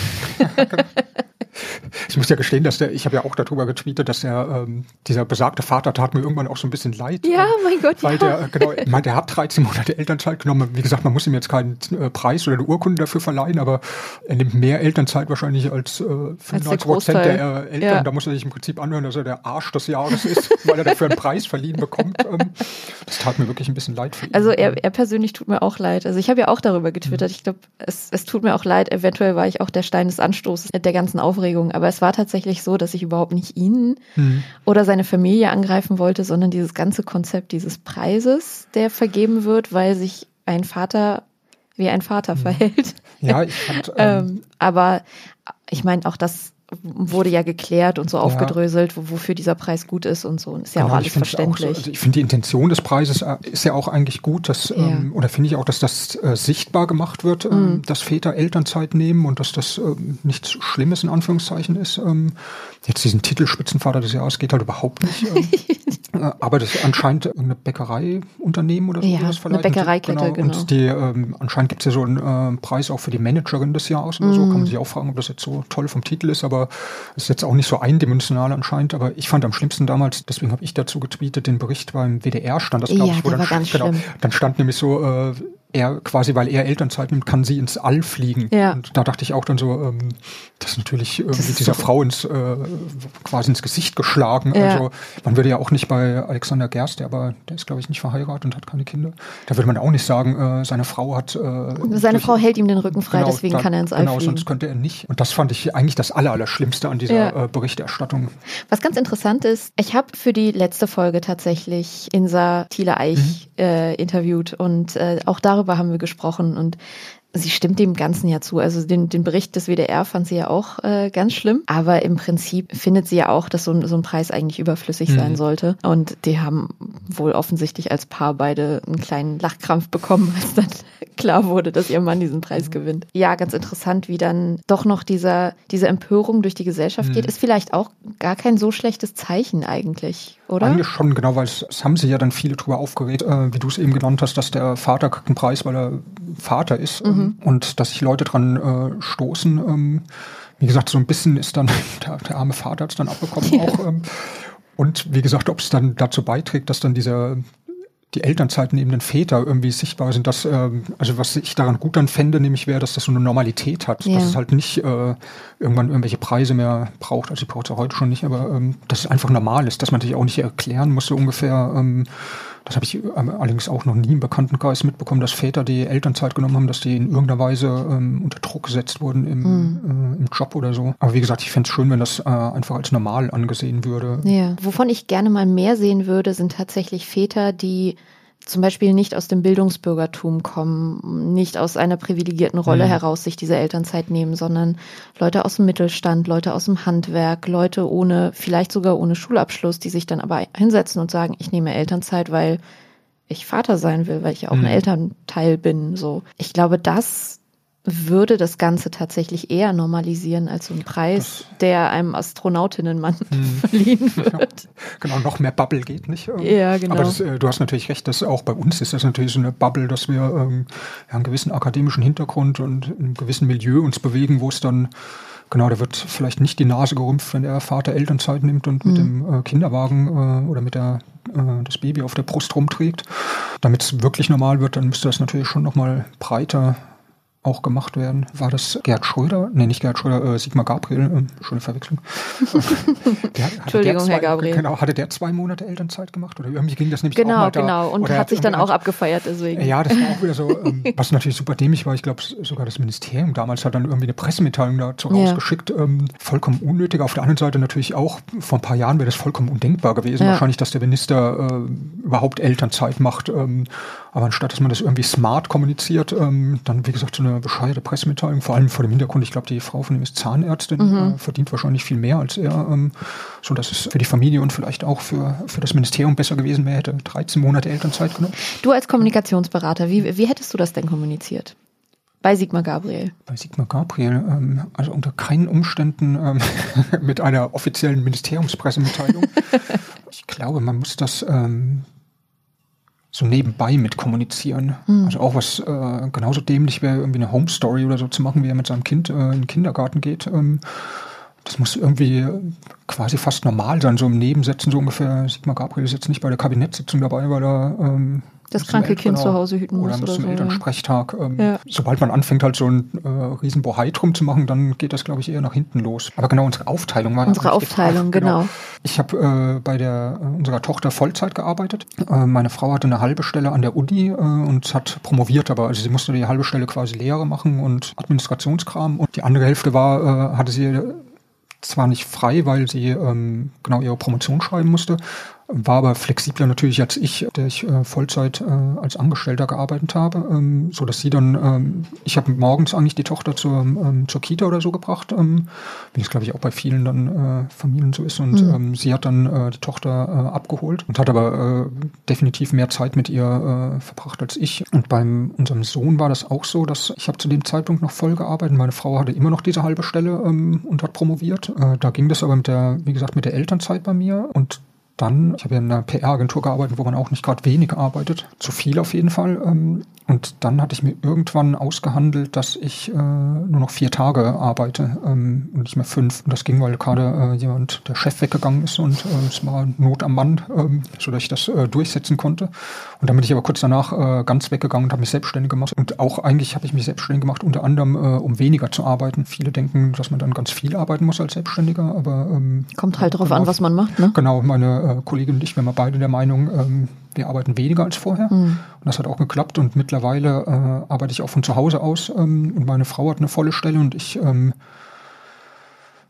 Ich muss ja gestehen, dass der, ich habe ja auch darüber getweetet, dass der, ähm, dieser besagte Vater tat mir irgendwann auch so ein bisschen leid. Ja, ähm, mein Gott, Weil ja. der, äh, genau, ich meine, der hat 13 Monate Elternzeit genommen. Wie gesagt, man muss ihm jetzt keinen äh, Preis oder eine Urkunde dafür verleihen, aber er nimmt mehr Elternzeit wahrscheinlich als äh, 95 Prozent Großteil. der äh, Eltern. Ja. Da muss er sich im Prinzip anhören, dass er der Arsch des Jahres ist, weil er dafür einen Preis verliehen bekommt. Ähm, das tat mir wirklich ein bisschen leid für ihn. Also er, er persönlich tut mir auch leid. Also ich habe ja auch darüber getwittert. Ich glaube, es, es tut mir auch leid. Eventuell war ich auch der Stein des Anstoßes der ganzen Aufregung. Aber es war tatsächlich so, dass ich überhaupt nicht ihn oder seine Familie angreifen wollte, sondern dieses ganze Konzept dieses Preises, der vergeben wird, weil sich ein Vater wie ein Vater verhält. ja, ich fand, ähm, Ähm, aber ich meine, auch das wurde ja geklärt und so aufgedröselt, wo, wofür dieser Preis gut ist und so. Und ist ja auch Genau, alles verständlich. Auch so, also ich finde die Intention des Preises äh, ist ja auch eigentlich gut, dass, Ja. ähm, oder finde ich auch, dass das äh, sichtbar gemacht wird, Mhm. ähm, dass Väter Elternzeit nehmen und dass das ähm, nichts Schlimmes in Anführungszeichen ist. Ähm, jetzt diesen Titel Spitzenvater des Jahres geht halt überhaupt nicht. Ähm, äh, aber das ist anscheinend irgendeine Bäckereiunternehmen oder so, Ja, das eine. Bäckereikette, und, genau. Und die, ähm, anscheinend gibt es ja so einen äh, Preis auch für die Managerin des Jahres oder Mhm. so. Kann man sich auch fragen, ob das jetzt so toll vom Titel ist, aber es ist jetzt auch nicht so eindimensional anscheinend. Aber ich fand am schlimmsten damals, deswegen habe ich dazu getweetet, den Bericht beim WDR stand das, glaube Ja, ich, wo dann, ganz genau, dann stand nämlich so, äh, er quasi, weil er Elternzeit nimmt, kann sie ins All fliegen. Ja. Und da dachte ich auch dann so, ähm, das ist natürlich irgendwie ist dieser so- Frau ins äh, quasi ins Gesicht geschlagen. Ja. Also man würde ja auch nicht bei Alexander Gerst, der aber der ist, glaube ich, nicht verheiratet und hat keine Kinder. Da würde man auch nicht sagen, äh, seine Frau hat. Äh, Seine durch- Frau hält ihm den Rücken frei, Genau, deswegen da- kann er ins All Genau, fliegen. sonst könnte er nicht. Und das fand ich eigentlich das Aller, Allerschlimmste an dieser Ja. äh, Berichterstattung. Was ganz interessant ist, ich habe für die letzte Folge tatsächlich Insa Thiele Eich äh, interviewt und äh, auch darüber haben wir gesprochen und sie stimmt dem Ganzen ja zu. Also den, den Bericht des WDR fand sie ja auch äh, ganz schlimm, aber im Prinzip findet sie ja auch, dass so ein, so ein Preis eigentlich überflüssig sein sollte. Und die haben wohl offensichtlich als Paar beide einen kleinen Lachkrampf bekommen, als dann klar wurde, dass ihr Mann diesen Preis gewinnt. Ja, ganz interessant, wie dann doch noch dieser, diese Empörung durch die Gesellschaft geht. Ist vielleicht auch gar kein so schlechtes Zeichen eigentlich, oder? Eigentlich schon, genau, weil es, es haben sich ja dann viele drüber aufgeregt, äh, wie du es eben genannt hast, dass der Vater kriegt einen Preis, weil er Vater ist Mhm. Ähm, und dass sich Leute dran äh, stoßen. Ähm, wie gesagt, so ein bisschen ist dann der, der arme Vater hat es dann abbekommen auch. Ähm, und wie gesagt, ob es dann dazu beiträgt, dass dann dieser die Elternzeiten eben den Väter irgendwie sichtbar sind, dass, ähm, also was ich daran gut dann fände, nämlich wäre, dass das so eine Normalität hat, Ja. dass es halt nicht äh, irgendwann irgendwelche Preise mehr braucht, also ich brauche es ja heute schon nicht, aber ähm, dass es einfach normal ist, dass man sich auch nicht erklären muss, so ungefähr. Ähm, das habe ich ähm, allerdings auch noch nie im Bekanntenkreis mitbekommen, dass Väter die Elternzeit genommen haben, dass die in irgendeiner Weise ähm, unter Druck gesetzt wurden im, äh, im Job oder so. Aber wie gesagt, ich fände es schön, wenn das äh, einfach als normal angesehen würde. Ja. Wovon ich gerne mal mehr sehen würde, sind tatsächlich Väter, die zum Beispiel nicht aus dem Bildungsbürgertum kommen, nicht aus einer privilegierten Rolle Mhm. heraus sich diese Elternzeit nehmen, sondern Leute aus dem Mittelstand, Leute aus dem Handwerk, Leute ohne, vielleicht sogar ohne Schulabschluss, die sich dann aber hinsetzen und sagen, ich nehme Elternzeit, weil ich Vater sein will, weil ich ja auch Mhm. ein Elternteil bin. So, ich glaube, das würde das Ganze tatsächlich eher normalisieren als so ein Preis, der einem Astronautinnenmann verliehen wird. Genau, noch mehr Bubble geht nicht. Ja, genau. Aber das, äh, du hast natürlich recht, dass auch bei uns ist das natürlich so eine Bubble, dass wir ähm, ja, einen gewissen akademischen Hintergrund und in einem gewissen Milieu uns bewegen, wo es dann, genau, da wird vielleicht nicht die Nase gerümpft, wenn der Vater Elternzeit nimmt und mit dem äh, Kinderwagen äh, oder mit der äh, das Baby auf der Brust rumträgt. Damit es wirklich normal wird, dann müsste das natürlich schon nochmal breiter auch gemacht werden. War das Gerd Schröder? Nee, nicht Gerd Schröder, äh, Sigmar Gabriel, äh, schöne Verwechslung. der, Entschuldigung, zwei, Herr Gabriel. Genau, hatte der zwei Monate Elternzeit gemacht? Oder irgendwie ging das nämlich genau, auch mal da, Genau, und hat sich dann auch abgefeiert deswegen. Ja, das war auch wieder so, ähm, was natürlich super dämlich war. Ich glaube, sogar das Ministerium damals hat dann irgendwie eine Pressemitteilung dazu ja. rausgeschickt. Ähm, vollkommen unnötig. Auf der anderen Seite natürlich auch, vor ein paar Jahren wäre das vollkommen undenkbar gewesen. Ja. Wahrscheinlich, dass der Minister äh, überhaupt Elternzeit macht. Ähm, aber anstatt, dass man das irgendwie smart kommuniziert, ähm, dann, wie gesagt, so eine bescheuerte Pressemitteilung, vor allem vor dem Hintergrund, ich glaube, die Frau von ihm ist Zahnärztin, mhm. äh, verdient wahrscheinlich viel mehr als er, ähm, so dass es für die Familie und vielleicht auch für, für das Ministerium besser gewesen wäre, hätte 13 Monate Elternzeit genommen. Du als Kommunikationsberater, wie, wie hättest du das denn kommuniziert? Bei Sigmar Gabriel. Bei Sigmar Gabriel, ähm, also unter keinen Umständen ähm, mit einer offiziellen Ministeriumspressemitteilung. ich glaube, man muss das ähm, so nebenbei mit kommunizieren. Mhm. Also auch was äh, genauso dämlich wäre, irgendwie eine Home Story oder so zu machen, wie er mit seinem Kind äh, in den Kindergarten geht. Ähm, das muss irgendwie quasi fast normal sein, so im Nebensätzen so ungefähr. Sigmar Gabriel ist jetzt nicht bei der Kabinettssitzung dabei, weil er ähm, das kranke Kind zu Hause hüten muss. Oder, oder zum so, Elternsprechtag. Ähm, ja. Sobald man anfängt, halt so ein äh, riesen Bohai drum zu machen, dann geht das, glaube ich, eher nach hinten los. Aber genau, unsere Aufteilung war Unsere Aufteilung, gefragt, genau. genau. Ich habe äh, bei der äh, unserer Tochter Vollzeit gearbeitet. Äh, meine Frau hatte eine halbe Stelle an der Uni äh, und hat promoviert, aber also sie musste die halbe Stelle quasi Lehre machen und Administrationskram. Und die andere Hälfte war, äh, hatte sie zwar nicht frei, weil sie ähm, genau ihre Promotion schreiben musste, war aber flexibler natürlich als ich, der ich äh, Vollzeit äh, als Angestellter gearbeitet habe, ähm, so dass sie dann, ähm, ich habe morgens eigentlich die Tochter zur, ähm, zur Kita oder so gebracht, ähm, wie es glaube ich auch bei vielen dann äh, Familien so ist. Und mhm. ähm, sie hat dann äh, die Tochter äh, abgeholt und hat aber äh, definitiv mehr Zeit mit ihr äh, verbracht als ich. Und beim unserem Sohn war das auch so, dass ich habe zu dem Zeitpunkt noch voll gearbeitet, meine Frau hatte immer noch diese halbe Stelle ähm, und hat promoviert, äh, da ging das aber mit der, wie gesagt, mit der Elternzeit bei mir. Und dann, ich habe ja in einer PR-Agentur gearbeitet, wo man auch nicht gerade wenig arbeitet, zu viel auf jeden Fall. Ähm, und dann hatte ich mir irgendwann ausgehandelt, dass ich äh, nur noch vier Tage arbeite ähm, und nicht mehr fünf. Und das ging, weil gerade äh, jemand, der Chef weggegangen ist und äh, es war Not am Mann, ähm, sodass ich das äh, durchsetzen konnte. Und dann bin ich aber kurz danach äh, ganz weggegangen und habe mich selbstständig gemacht. Und auch eigentlich habe ich mich selbstständig gemacht, unter anderem, äh, um weniger zu arbeiten. Viele denken, dass man dann ganz viel arbeiten muss als Selbstständiger, aber ähm, kommt halt darauf genau, an, was man macht. Ne? Genau, meine äh, Kollegin und ich, wir waren beide der Meinung, ähm, wir arbeiten weniger als vorher. Mhm. Und das hat auch geklappt. Und mittlerweile äh, arbeite ich auch von zu Hause aus. Ähm, und meine Frau hat eine volle Stelle und ich ähm,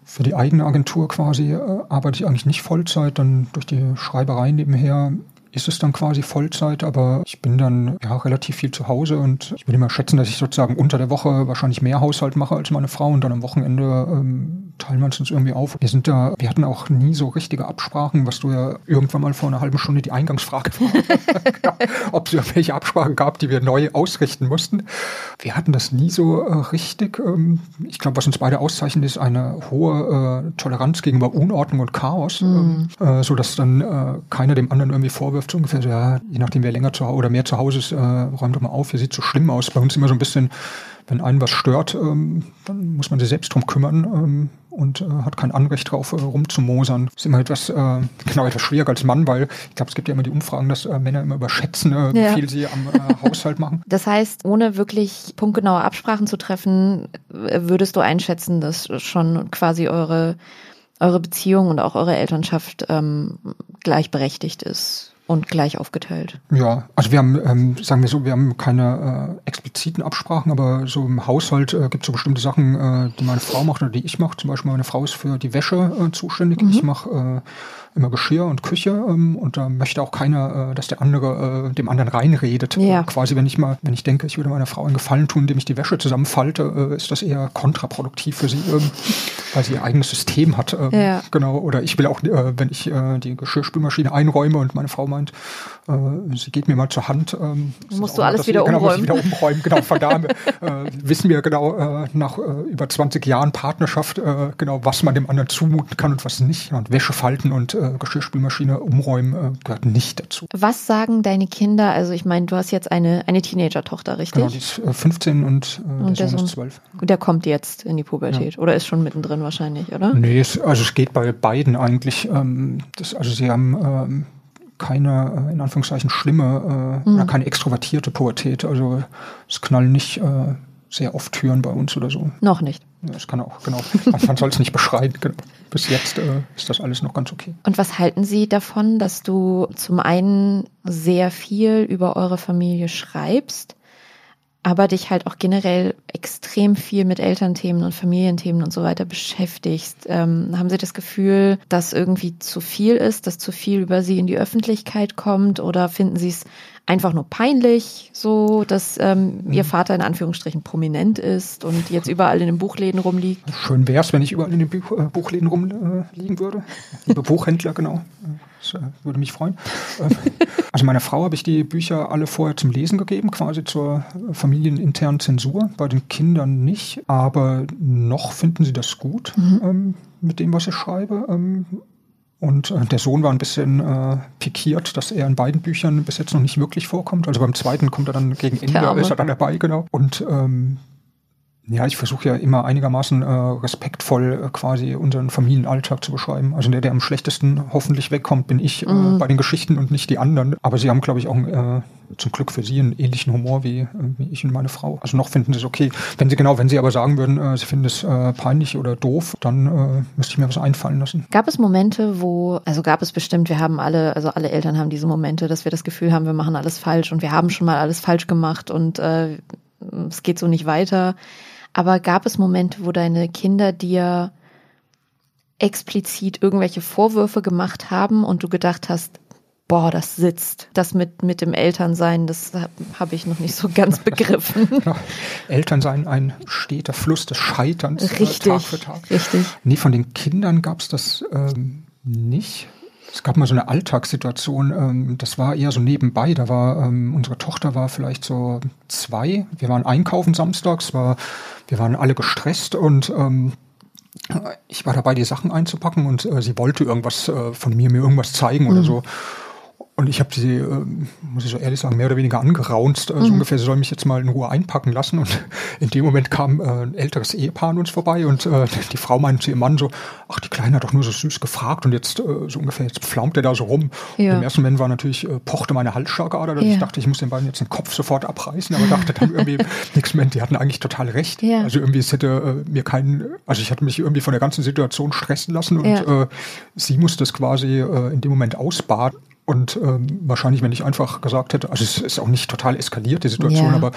für die eigene Agentur quasi äh, arbeite ich eigentlich nicht Vollzeit. Dann durch die Schreiberei nebenher ist es dann quasi Vollzeit, aber ich bin dann ja relativ viel zu Hause und ich würde immer schätzen, dass ich sozusagen unter der Woche wahrscheinlich mehr Haushalt mache als meine Frau und dann am Wochenende ähm, teilen wir uns irgendwie auf. Wir sind da, wir hatten auch nie so richtige Absprachen, was du ja irgendwann mal vor einer halben Stunde die Eingangsfrage war, ob es irgendwelche Absprachen gab, die wir neu ausrichten mussten. Wir hatten das nie so äh, richtig. Ähm, ich glaube, was uns beide auszeichnet, ist eine hohe äh, Toleranz gegenüber Unordnung und Chaos, mhm. ähm, äh, so dass dann äh, keiner dem anderen irgendwie vorwirft, so ungefähr so, ja, je nachdem, wer länger zu Hause oder mehr zu Hause ist, äh, räumt doch mal auf, hier sieht so schlimm aus. Bei uns immer so ein bisschen, wenn einen was stört, ähm, dann muss man sich selbst drum kümmern ähm, und äh, hat kein Anrecht drauf, äh, rumzumosern. Ist immer etwas, äh, genau, etwas schwieriger als Mann, weil ich glaube, es gibt ja immer die Umfragen, dass äh, Männer immer überschätzen, äh, wie ja. viel sie am äh, Haushalt machen. Das heißt, ohne wirklich punktgenaue Absprachen zu treffen, würdest du einschätzen, dass schon quasi eure eure Beziehung und auch eure Elternschaft ähm, gleichberechtigt ist und gleich aufgeteilt. Ja, also wir haben, ähm, sagen wir so, wir haben keine äh, expliziten Absprachen, aber so im Haushalt äh, gibt es so bestimmte Sachen, äh, die meine Frau macht oder die ich mache. Zum Beispiel meine Frau ist für die Wäsche äh, zuständig. Mhm. Ich mache äh, immer Geschirr und Küche ähm, und da möchte auch keiner, äh, dass der andere äh, dem anderen reinredet. Ja. quasi, wenn ich mal, wenn ich denke, ich würde meiner Frau einen Gefallen tun, indem ich die Wäsche zusammenfalte, äh, ist das eher kontraproduktiv für sie, ähm, weil sie ihr eigenes System hat. Ähm, ja. Genau. Oder ich will auch, äh, wenn ich äh, die Geschirrspülmaschine einräume und meine Frau meint, äh, sie geht mir mal zur Hand. Ähm, musst du alles wieder genau, umräumen. Wieder umräumen. Genau, von da äh, wissen wir genau äh, nach äh, über 20 Jahren Partnerschaft äh, genau, was man dem anderen zumuten kann und was nicht. Und Wäsche falten und äh, Geschirrspülmaschine umräumen äh, gehört nicht dazu. Was sagen deine Kinder? Also ich meine, du hast jetzt eine, eine Teenager-Tochter, richtig? Genau, die ist äh, 15 und, äh, und der, der Sohn ist 12. Der kommt jetzt in die Pubertät ja. oder ist schon mittendrin wahrscheinlich, oder? Nee, es, also es geht bei beiden eigentlich. Ähm, das, also sie haben ähm, keine, äh, in Anführungszeichen, schlimme äh, mhm. oder keine extrovertierte Pubertät. Also es knallen nicht äh, sehr oft hören bei uns oder so. Noch nicht. Ja, das kann auch, genau. Man soll es nicht beschreien. Genau. Bis jetzt äh, ist das alles noch ganz okay. Und was halten Sie davon, dass du zum einen sehr viel über eure Familie schreibst, aber dich halt auch generell extrem viel mit Elternthemen und Familienthemen und so weiter beschäftigst. Ähm, haben Sie das Gefühl, dass irgendwie zu viel ist, dass zu viel über Sie in die Öffentlichkeit kommt oder finden Sie es einfach nur peinlich, so dass ähm, mhm. Ihr Vater in Anführungsstrichen prominent ist und jetzt überall in den Buchläden rumliegt? Schön wäre es, wenn ich überall in den Buch, äh, Buchläden rumliegen äh, würde. Liebe Buchhändler, genau. Das äh, würde mich freuen. Ähm, also meiner Frau habe ich die Bücher alle vorher zum Lesen gegeben, quasi zur familieninternen Zensur. Bei den Kindern nicht, aber noch finden sie das gut mhm. ähm, mit dem, was ich schreibe. Ähm, und äh, der Sohn war ein bisschen äh, pikiert, dass er in beiden Büchern bis jetzt noch nicht wirklich vorkommt. Also beim zweiten kommt er dann gegen Ende, ist er dann dabei, genau. Und ähm, ja, ich versuche ja immer einigermaßen äh, respektvoll äh, quasi unseren Familienalltag zu beschreiben. Also der, der am schlechtesten hoffentlich wegkommt, bin ich äh, mhm. bei den Geschichten und nicht die anderen. Aber sie haben, glaube ich, auch äh, zum Glück für sie einen ähnlichen Humor wie, äh, wie ich und meine Frau. Also noch finden sie es okay. Wenn sie genau, wenn sie aber sagen würden, äh, sie finden es äh, peinlich oder doof, dann äh, müsste ich mir was einfallen lassen. Gab es Momente, wo, also gab es bestimmt, wir haben alle, also alle Eltern haben diese Momente, dass wir das Gefühl haben, wir machen alles falsch und wir haben schon mal alles falsch gemacht und äh, es geht so nicht weiter. Aber gab es Momente, wo deine Kinder dir explizit irgendwelche Vorwürfe gemacht haben und du gedacht hast, boah, das sitzt. Das mit, mit dem Elternsein, das habe ich noch nicht so ganz begriffen. Ja, Elternsein, ein steter Fluss des Scheiterns richtig, äh, Tag für Tag. Richtig. Nee, von den Kindern gab es das ähm, nicht. Es gab mal so eine Alltagssituation, ähm, das war eher so nebenbei. Da war ähm, unsere Tochter war vielleicht so zwei. Wir waren einkaufen samstags, war, wir waren alle gestresst und ähm, ich war dabei, die Sachen einzupacken und äh, sie wollte irgendwas äh, von mir, mir irgendwas zeigen mhm. oder so. Und ich habe sie, äh, muss ich so ehrlich sagen, mehr oder weniger angeraunzt. Also mhm. ungefähr, sie soll mich jetzt mal in Ruhe einpacken lassen. Und in dem Moment kam äh, ein älteres Ehepaar an uns vorbei und äh, die Frau meinte zu ihrem Mann so, ach, die Kleine hat doch nur so süß gefragt und jetzt äh, so ungefähr, jetzt pflaumt er da so rum. Ja. Im ersten Moment war natürlich, pochte meine Halsschlagader. Ja. Ich dachte, ich muss den beiden jetzt den Kopf sofort abreißen, aber dachte dann irgendwie, nix Moment, die hatten eigentlich total recht. Ja. Also irgendwie, es hätte mir keinen, also ich hatte mich irgendwie von der ganzen Situation stressen lassen und sie musste es quasi in dem Moment ausbaden. Und ähm, wahrscheinlich, wenn ich einfach gesagt hätte, also es ist auch nicht total eskaliert, die Situation, ja. aber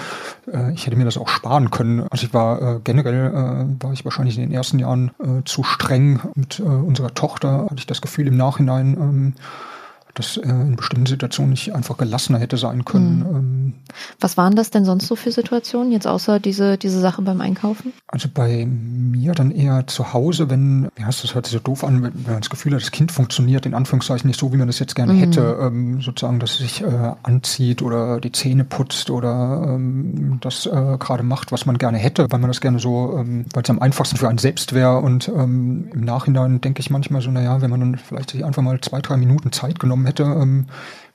äh, ich hätte mir das auch sparen können. Also ich war äh, generell, äh, war ich wahrscheinlich in den ersten Jahren äh, zu streng mit äh, unserer Tochter, hatte ich das Gefühl im Nachhinein, ähm, dass äh, in bestimmten Situationen nicht einfach gelassener hätte sein können. Mhm. Ähm, Was waren das denn sonst so für Situationen, jetzt außer diese, diese Sache beim Einkaufen? Also bei mir dann eher zu Hause, wenn, ja, das hört sich so doof an, wenn man das Gefühl hat, das Kind funktioniert in Anführungszeichen nicht so, wie man das jetzt gerne mhm. hätte, ähm, sozusagen, dass es sich äh, anzieht oder die Zähne putzt oder ähm, das äh, gerade macht, was man gerne hätte, weil man das gerne so, ähm, weil es am einfachsten für einen selbst wäre und ähm, im Nachhinein denke ich manchmal so, naja, wenn man dann vielleicht sich einfach mal zwei, drei Minuten Zeit genommen hätte, ähm,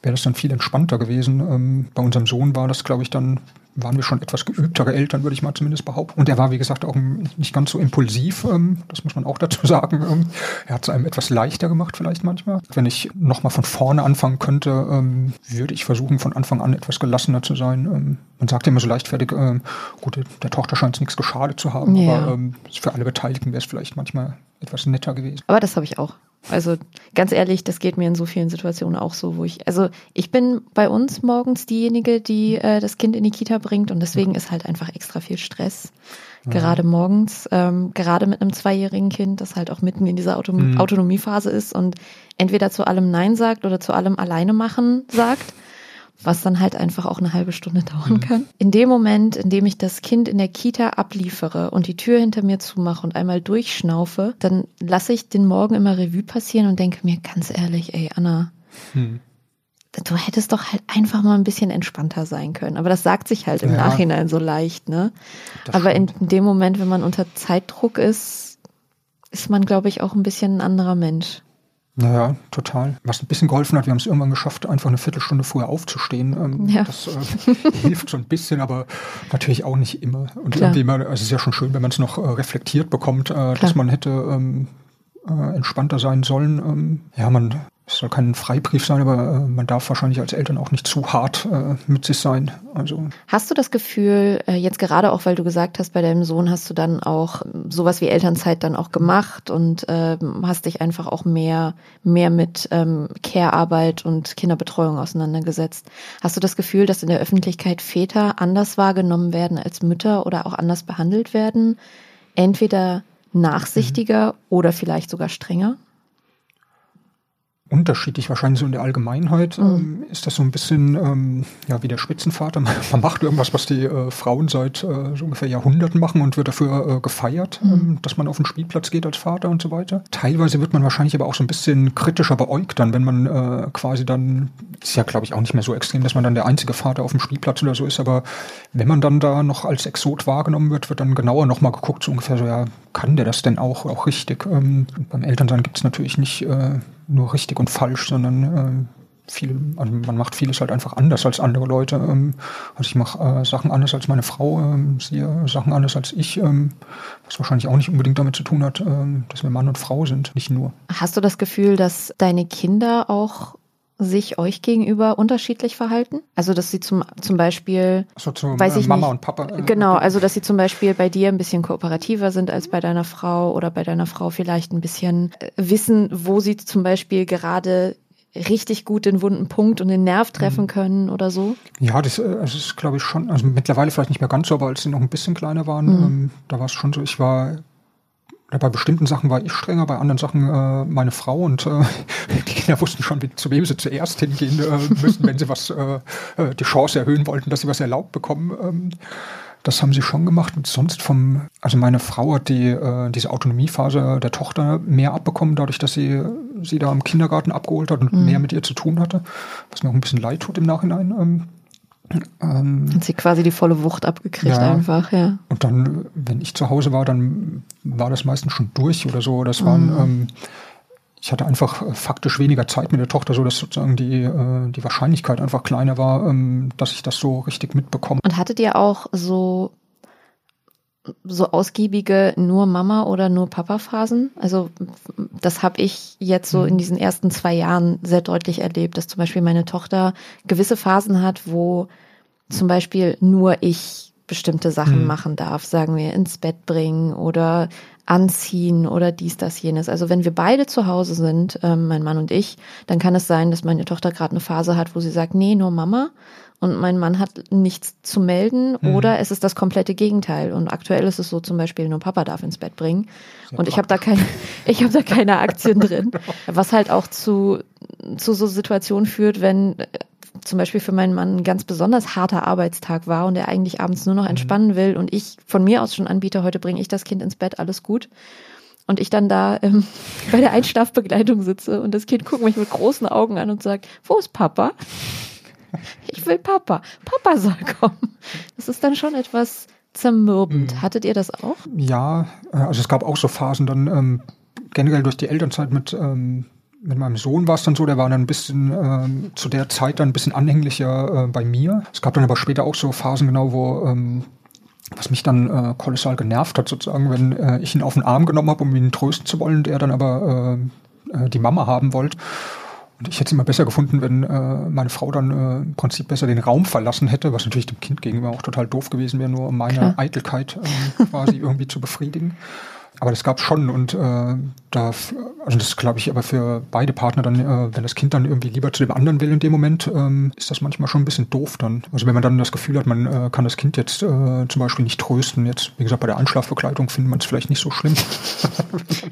wäre das dann viel entspannter gewesen. Ähm, bei unserem Sohn war das, glaube ich, dann waren wir schon etwas geübtere Eltern, würde ich mal zumindest behaupten. Und er war, wie gesagt, auch nicht ganz so impulsiv, ähm, das muss man auch dazu sagen. Ähm, er hat es einem etwas leichter gemacht vielleicht manchmal. Wenn ich nochmal von vorne anfangen könnte, ähm, würde ich versuchen, von Anfang an etwas gelassener zu sein. Ähm, man sagt ja immer so leichtfertig, äh, gut, der Tochter scheint es nichts geschadet zu haben, ja. aber ähm, für alle Beteiligten wäre es vielleicht manchmal etwas netter gewesen. Aber das habe ich auch. Also ganz ehrlich, das geht mir in so vielen Situationen auch so, wo ich, also ich bin bei uns morgens diejenige, die äh, das Kind in die Kita bringt und deswegen ist halt einfach extra viel Stress. Ja. Gerade morgens, ähm, gerade mit einem zweijährigen Kind, das halt auch mitten in dieser Auto mhm. Autonomiephase ist und entweder zu allem Nein sagt oder zu allem alleine machen sagt was dann halt einfach auch eine halbe Stunde dauern kann. In dem Moment, in dem ich das Kind in der Kita abliefere und die Tür hinter mir zumache und einmal durchschnaufe, dann lasse ich den Morgen immer Revue passieren und denke mir ganz ehrlich, ey Anna, hm. du hättest doch halt einfach mal ein bisschen entspannter sein können. Aber das sagt sich halt im ja, Nachhinein so leicht, ne? Aber in, in dem Moment, wenn man unter Zeitdruck ist, ist man, glaube ich, auch ein bisschen ein anderer Mensch. Naja, total. Was ein bisschen geholfen hat, wir haben es irgendwann geschafft, einfach eine Viertelstunde vorher aufzustehen. Ähm, ja. Das äh, hilft so ein bisschen, aber natürlich auch nicht immer. Und Klar. irgendwie mal, also es ist ja schon schön, wenn man es noch äh, reflektiert bekommt, äh, dass man hätte ähm, äh, entspannter sein sollen. Ähm, ja, man es soll kein Freibrief sein, aber äh, man darf wahrscheinlich als Eltern auch nicht zu hart äh, mit sich sein. Also hast du das Gefühl, äh, jetzt gerade auch, weil du gesagt hast, bei deinem Sohn hast du dann auch sowas wie Elternzeit dann auch gemacht und äh, hast dich einfach auch mehr mehr mit ähm, Care-Arbeit und Kinderbetreuung auseinandergesetzt. Hast du das Gefühl, dass in der Öffentlichkeit Väter anders wahrgenommen werden als Mütter oder auch anders behandelt werden? Entweder nachsichtiger mhm. oder vielleicht sogar strenger? Unterschiedlich. Wahrscheinlich so in der Allgemeinheit mhm. ähm, ist das so ein bisschen ähm, ja, wie der Spitzenvater. Man, man macht irgendwas, was die äh, Frauen seit äh, so ungefähr Jahrhunderten machen und wird dafür äh, gefeiert, mhm. ähm, dass man auf den Spielplatz geht als Vater und so weiter. Teilweise wird man wahrscheinlich aber auch so ein bisschen kritischer beäugt dann, wenn man äh, quasi dann, ist ja glaube ich auch nicht mehr so extrem, dass man dann der einzige Vater auf dem Spielplatz oder so ist, aber wenn man dann da noch als Exot wahrgenommen wird, wird dann genauer nochmal geguckt, so ungefähr so, ja, kann der das denn auch, auch richtig? Ähm, beim Elternsein gibt es natürlich nicht äh, nur richtig und falsch, sondern äh, viel, also man macht vieles halt einfach anders als andere Leute. Ähm, also ich mache äh, Sachen anders als meine Frau, ähm, sehe Sachen anders als ich, ähm, was wahrscheinlich auch nicht unbedingt damit zu tun hat, ähm, dass wir Mann und Frau sind, nicht nur. Hast du das Gefühl, dass deine Kinder auch sich euch gegenüber unterschiedlich verhalten? Also dass sie zum zum Beispiel, so, zu weiß ich Mama nicht, und Papa. Äh, genau, also dass sie zum Beispiel bei dir ein bisschen kooperativer sind als bei deiner Frau oder bei deiner Frau vielleicht ein bisschen äh, wissen, wo sie zum Beispiel gerade richtig gut den wunden Punkt und den Nerv treffen mhm. können oder so? Ja, das, äh, das ist glaube ich schon, also mittlerweile vielleicht nicht mehr ganz so, aber als sie noch ein bisschen kleiner waren, mhm. ähm, da war es schon so, ich war ja, bei bestimmten Sachen war ich strenger, bei anderen Sachen äh, meine Frau und äh, die Kinder wussten schon, zu wem sie zuerst hingehen äh, müssen, wenn sie was äh, äh, die Chance erhöhen wollten, dass sie was erlaubt bekommen. Ähm, das haben sie schon gemacht. Und sonst vom, also meine Frau hat die, äh, diese Autonomiephase der Tochter mehr abbekommen, dadurch, dass sie sie da im Kindergarten abgeholt hat und mhm. mehr mit ihr zu tun hatte, was mir auch ein bisschen leid tut im Nachhinein. Ähm, ähm, Hat sie quasi die volle Wucht abgekriegt ja. einfach, ja. Und dann, wenn ich zu Hause war, dann war das meistens schon durch oder so. Das waren, mhm. ähm, ich hatte einfach äh, faktisch weniger Zeit mit der Tochter, so dass sozusagen die, äh, die Wahrscheinlichkeit einfach kleiner war, ähm, dass ich das so richtig mitbekomme. Und hattet ihr auch so so ausgiebige nur Mama oder nur Papa Phasen. Also das habe ich jetzt so in mhm. diesen ersten zwei Jahren sehr deutlich erlebt, dass zum Beispiel meine Tochter gewisse Phasen hat, wo zum Beispiel nur ich bestimmte Sachen mhm. machen darf, sagen wir ins Bett bringen oder anziehen oder dies, das, jenes. Also wenn wir beide zu Hause sind, ähm, mein Mann und ich, dann kann es sein, dass meine Tochter gerade eine Phase hat, wo sie sagt, nee, nur Mama und mein Mann hat nichts zu melden mhm. oder es ist das komplette Gegenteil. Und aktuell ist es so zum Beispiel, nur Papa darf ins Bett bringen. Und ich habe da keine, ich habe da keine Aktien drin. Was halt auch zu, zu so Situationen führt, wenn äh, zum Beispiel für meinen Mann ein ganz besonders harter Arbeitstag war und er eigentlich abends nur noch mhm. entspannen will und ich von mir aus schon anbiete, heute bringe ich das Kind ins Bett, alles gut. Und ich dann da ähm, bei der Einschlafbegleitung sitze und das Kind guckt mich mit großen Augen an und sagt, wo ist Papa? Ich will Papa. Papa soll kommen. Das ist dann schon etwas zermürbend. Mhm. Hattet ihr das auch? Ja, äh, also es gab auch so Phasen dann ähm, generell durch die Elternzeit mit ähm, mit meinem Sohn war es dann so, der war dann ein bisschen ähm, zu der Zeit dann ein bisschen anhänglicher äh, bei mir. Es gab dann aber später auch so Phasen genau, wo ähm, was mich dann äh, kolossal genervt hat, sozusagen, wenn äh, ich ihn auf den Arm genommen habe, um ihn trösten zu wollen, der dann aber äh, äh die Mama haben wollte. Und ich hätte es immer besser gefunden, wenn äh, meine Frau dann äh, im Prinzip besser den Raum verlassen hätte, was natürlich dem Kind gegenüber auch total doof gewesen wäre, nur um meine Klar. Eitelkeit äh, quasi irgendwie zu befriedigen. Aber das gab schon und äh, da, also das glaube ich aber für beide Partner dann, äh, wenn das Kind dann irgendwie lieber zu dem anderen will in dem Moment, ähm, ist das manchmal schon ein bisschen doof dann. Also wenn man dann das Gefühl hat, man äh, kann das Kind jetzt äh, zum Beispiel nicht trösten, jetzt wie gesagt bei der Anschlafbegleitung findet man es vielleicht nicht so schlimm.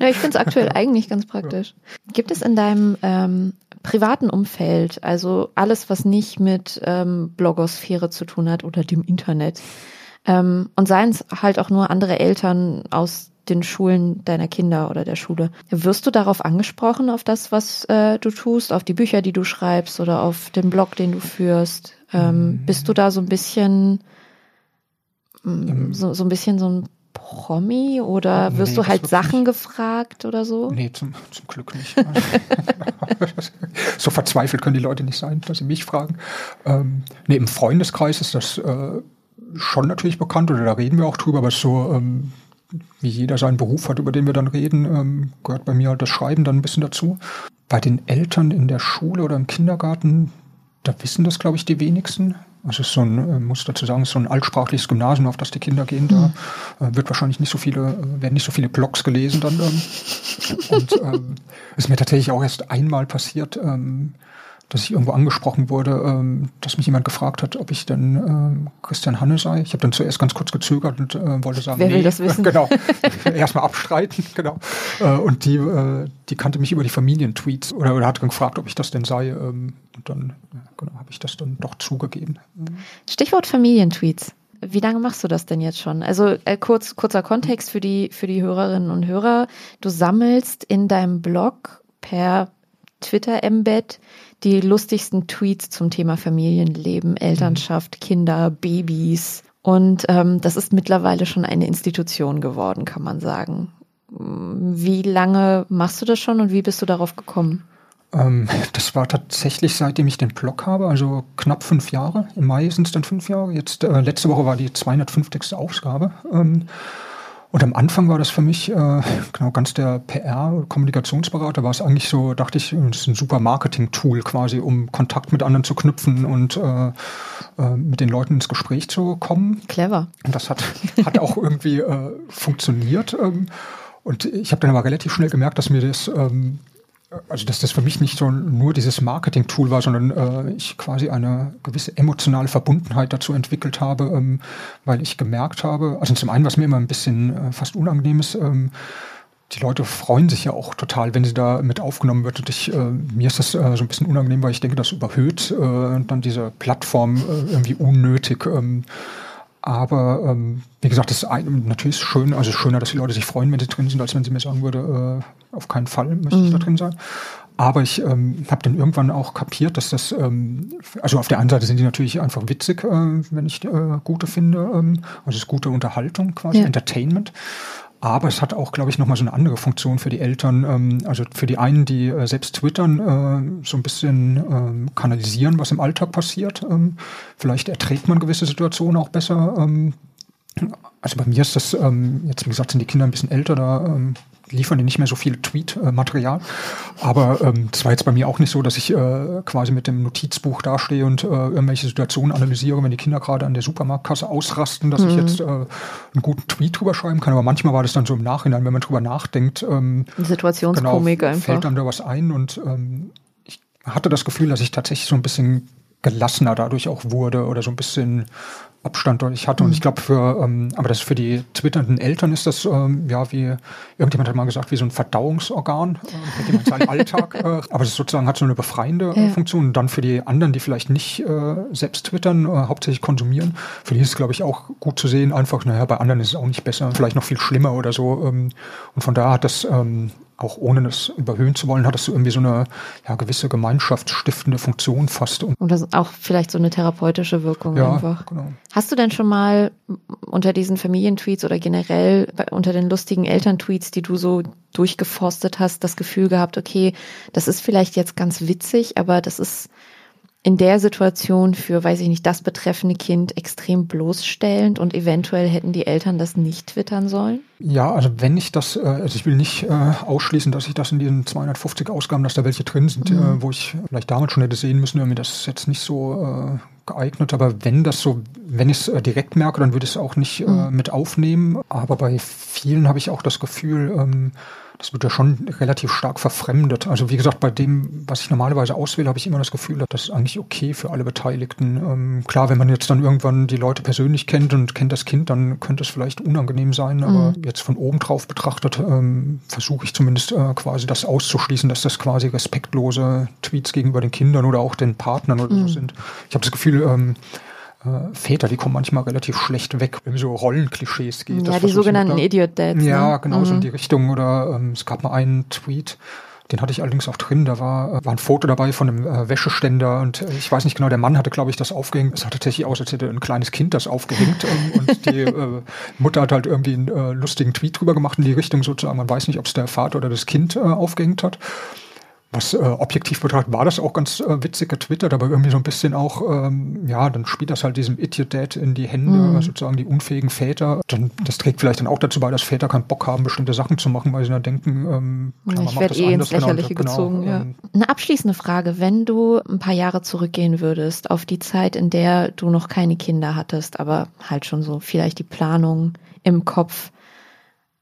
ja, ich finde es aktuell eigentlich ganz praktisch. Ja. Gibt es in deinem ähm, privaten Umfeld, also alles, was nicht mit ähm, Blogosphäre zu tun hat oder dem Internet, ähm, und seien es halt auch nur andere Eltern aus den Schulen deiner Kinder oder der Schule. Wirst du darauf angesprochen, auf das, was äh, du tust, auf die Bücher, die du schreibst oder auf den Blog, den du führst? Ähm, mhm. Bist du da so ein bisschen mhm. so, so ein bisschen so ein Promi oder wirst nee, du halt Sachen nicht. gefragt oder so? Nee, zum, zum Glück nicht. so verzweifelt können die Leute nicht sein, dass sie mich fragen. Ähm, nee, im Freundeskreis ist das äh, schon natürlich bekannt oder da reden wir auch drüber, aber so ähm, wie jeder seinen Beruf hat, über den wir dann reden, ähm, gehört bei mir halt das Schreiben dann ein bisschen dazu. Bei den Eltern in der Schule oder im Kindergarten, da wissen das, glaube ich, die wenigsten. Also es ist so ein, äh, muss dazu sagen, so ein altsprachliches Gymnasium, auf das die Kinder gehen. Da äh, wird wahrscheinlich nicht so viele, äh, werden nicht so viele Blogs gelesen dann. Ähm. Und ähm, ist mir tatsächlich auch erst einmal passiert, ähm, dass ich irgendwo angesprochen wurde, ähm, dass mich jemand gefragt hat, ob ich denn ähm, Christian Hanne sei. Ich habe dann zuerst ganz kurz gezögert und äh, wollte sagen, Wer will das wissen? genau, erstmal abstreiten, genau. Äh, und die, äh, die kannte mich über die Familientweets oder, oder hat gefragt, ob ich das denn sei. Ähm, und dann genau, habe ich das dann doch zugegeben. Stichwort Familientweets. Wie lange machst du das denn jetzt schon? Also äh, kurz, kurzer Kontext für die, für die Hörerinnen und Hörer. Du sammelst in deinem Blog per Twitter-Embed die lustigsten Tweets zum Thema Familienleben, Elternschaft, Kinder, Babys. Und ähm, das ist mittlerweile schon eine Institution geworden, kann man sagen. Wie lange machst du das schon und wie bist du darauf gekommen? Ähm, das war tatsächlich seitdem ich den Blog habe, also knapp fünf Jahre. Im Mai sind es dann fünf Jahre. Jetzt äh, letzte Woche war die 250. Ausgabe. Ähm, und am Anfang war das für mich äh, genau ganz der PR-Kommunikationsberater. War es eigentlich so, dachte ich, das ist ein super Marketing-Tool quasi, um Kontakt mit anderen zu knüpfen und äh, äh, mit den Leuten ins Gespräch zu kommen. Clever. Und das hat, hat auch irgendwie äh, funktioniert. Ähm, und ich habe dann aber relativ schnell gemerkt, dass mir das ähm, also dass das für mich nicht so nur dieses Marketing-Tool war, sondern äh, ich quasi eine gewisse emotionale Verbundenheit dazu entwickelt habe, ähm, weil ich gemerkt habe, also zum einen, was mir immer ein bisschen äh, fast unangenehm ist, ähm, die Leute freuen sich ja auch total, wenn sie da mit aufgenommen wird. Und ich, äh, mir ist das äh, so ein bisschen unangenehm, weil ich denke, das überhöht äh, dann diese Plattform äh, irgendwie unnötig. Ähm, aber ähm, wie gesagt, das ist ein, natürlich schön, also schöner, dass die Leute sich freuen, wenn sie drin sind, als wenn sie mir sagen würde, äh, auf keinen Fall möchte ich da mhm. drin sein. Aber ich ähm, habe dann irgendwann auch kapiert, dass das, ähm, also auf der einen Seite sind die natürlich einfach witzig, äh, wenn ich äh, gute finde, ähm, also es ist gute Unterhaltung quasi, ja. Entertainment. Aber es hat auch, glaube ich, nochmal so eine andere Funktion für die Eltern. Ähm, also für die einen, die äh, selbst twittern, äh, so ein bisschen ähm, kanalisieren, was im Alltag passiert. Ähm, vielleicht erträgt man gewisse Situationen auch besser. Ähm, also bei mir ist das, ähm, jetzt wie gesagt, sind die Kinder ein bisschen älter, da ähm, liefern die nicht mehr so viel Tweet-Material. Aber ähm, das war jetzt bei mir auch nicht so, dass ich äh, quasi mit dem Notizbuch dastehe und äh, irgendwelche Situationen analysiere, wenn die Kinder gerade an der Supermarktkasse ausrasten, dass mhm. ich jetzt äh, einen guten Tweet drüber schreiben kann. Aber manchmal war das dann so im Nachhinein, wenn man drüber nachdenkt. Ähm, Situationskomik genau, einfach. Fällt dann da was ein und ähm, ich hatte das Gefühl, dass ich tatsächlich so ein bisschen gelassener dadurch auch wurde oder so ein bisschen Abstand ich hatte. Und ich glaube, für, ähm, aber das für die twitternden Eltern ist das, ähm, ja, wie, irgendjemand hat mal gesagt, wie so ein Verdauungsorgan, äh, mit dem seinen Alltag, äh, aber das sozusagen hat so eine befreiende äh, Funktion. Und dann für die anderen, die vielleicht nicht äh, selbst twittern, äh, hauptsächlich konsumieren, für die ist es, glaube ich, auch gut zu sehen, einfach, naja, bei anderen ist es auch nicht besser, vielleicht noch viel schlimmer oder so. Ähm, und von daher hat das, ähm, auch ohne das überhöhen zu wollen, hat das so irgendwie so eine ja, gewisse gemeinschaftsstiftende Funktion fast. Und das ist auch vielleicht so eine therapeutische Wirkung ja, einfach. Genau. Hast du denn schon mal unter diesen Familientweets oder generell unter den lustigen Elterntweets, die du so durchgeforstet hast, das Gefühl gehabt, okay, das ist vielleicht jetzt ganz witzig, aber das ist in der Situation für, weiß ich nicht, das betreffende Kind extrem bloßstellend und eventuell hätten die Eltern das nicht twittern sollen? Ja, also wenn ich das, äh, also ich will nicht äh, ausschließen, dass ich das in diesen 250 Ausgaben, dass da welche drin sind, mhm. Äh, wo ich vielleicht damals schon hätte sehen müssen, irgendwie das ist jetzt nicht so geeignet, aber wenn das so, wenn ich es direkt merke, dann würde ich es auch nicht mhm. mit aufnehmen. Aber bei vielen habe ich auch das Gefühl, ähm, das wird ja schon relativ stark verfremdet. Also wie gesagt, bei dem, was ich normalerweise auswähle, habe ich immer das Gefühl, das ist eigentlich okay für alle Beteiligten. Ähm, klar, wenn man jetzt dann irgendwann die Leute persönlich kennt und kennt das Kind, dann könnte es vielleicht unangenehm sein. Aber mhm. jetzt von oben drauf betrachtet, ähm, versuche ich zumindest äh, quasi das auszuschließen, dass das quasi respektlose Tweets gegenüber den Kindern oder auch den Partnern oder mhm. so sind. Ich habe das Gefühl, ähm, äh, Väter, die kommen manchmal relativ schlecht weg, wenn so Rollenklischees geht. Ja, die sogenannten Idiot-Dads. Ja, ne? genau, mhm. so in die Richtung. Oder ähm, es gab mal einen Tweet, den hatte ich allerdings auch drin. Da war, äh, war ein Foto dabei von einem äh, Wäscheständer und äh, ich weiß nicht genau, der Mann hatte, glaube ich, das aufgehängt. Es sah tatsächlich aus, als hätte ein kleines Kind das aufgehängt. ähm, und die äh, Mutter hat halt irgendwie einen äh, lustigen Tweet drüber gemacht in die Richtung sozusagen. Man weiß nicht, ob es der Vater oder das Kind aufgehängt hat. Was äh, objektiv betrachtet war das auch ganz äh, witzig getwittert, aber irgendwie so ein bisschen auch, ähm, ja, dann spielt das halt diesem Idiot Dad in die Hände, mhm. sozusagen die unfähigen Väter. Dann, das trägt vielleicht dann auch dazu bei, dass Väter keinen Bock haben, bestimmte Sachen zu machen, weil sie dann denken, ähm, klar, ich werde eh ins genau, Lächerliche genau, gezogen. Genau, ja. Ähm, Eine abschließende Frage, wenn du ein paar Jahre zurückgehen würdest auf die Zeit, in der du noch keine Kinder hattest, aber halt schon so vielleicht die Planung im Kopf,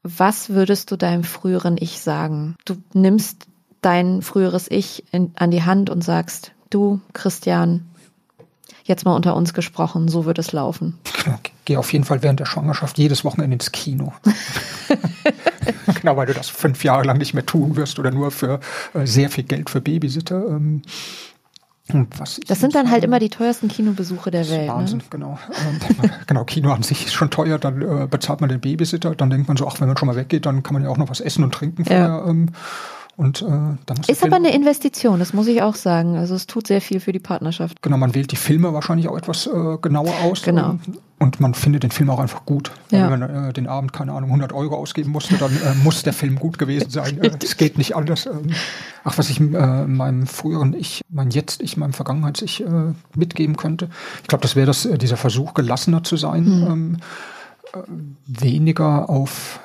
was würdest du deinem früheren Ich sagen? Du nimmst dein früheres Ich in, an die Hand und sagst, du, Christian, jetzt mal unter uns gesprochen, so wird es laufen. Genau, geh auf jeden Fall während der Schwangerschaft jedes Wochenende ins Kino. genau, weil du das fünf Jahre lang nicht mehr tun wirst oder nur für äh, sehr viel Geld für Babysitter. Ähm, das sind dann halt immer die teuersten Kinobesuche der Welt. Ne? Wahnsinn, ne? genau. Ähm, genau, Kino an sich ist schon teuer, dann äh, bezahlt man den Babysitter, dann denkt man so, ach, wenn man schon mal weggeht, dann kann man ja auch noch was essen und trinken vorher. Ja. Ähm, und, äh, dann ist aber eine Investition, das muss ich auch sagen. Also es tut sehr viel für die Partnerschaft. Genau, man wählt die Filme wahrscheinlich auch etwas äh, genauer aus. Genau. Und, und, man findet den Film auch einfach gut. Ja. Wenn man äh, den Abend, keine Ahnung, 100 Euro ausgeben musste, dann äh, muss der Film gut gewesen sein. Es geht nicht anders. Ähm, ach, was ich äh, meinem früheren Ich, mein Jetzt-Ich, meinem Vergangenheits-Ich äh, mitgeben könnte. Ich glaube, das wäre das, äh, dieser Versuch, gelassener zu sein. Mhm. Ähm, äh, weniger auf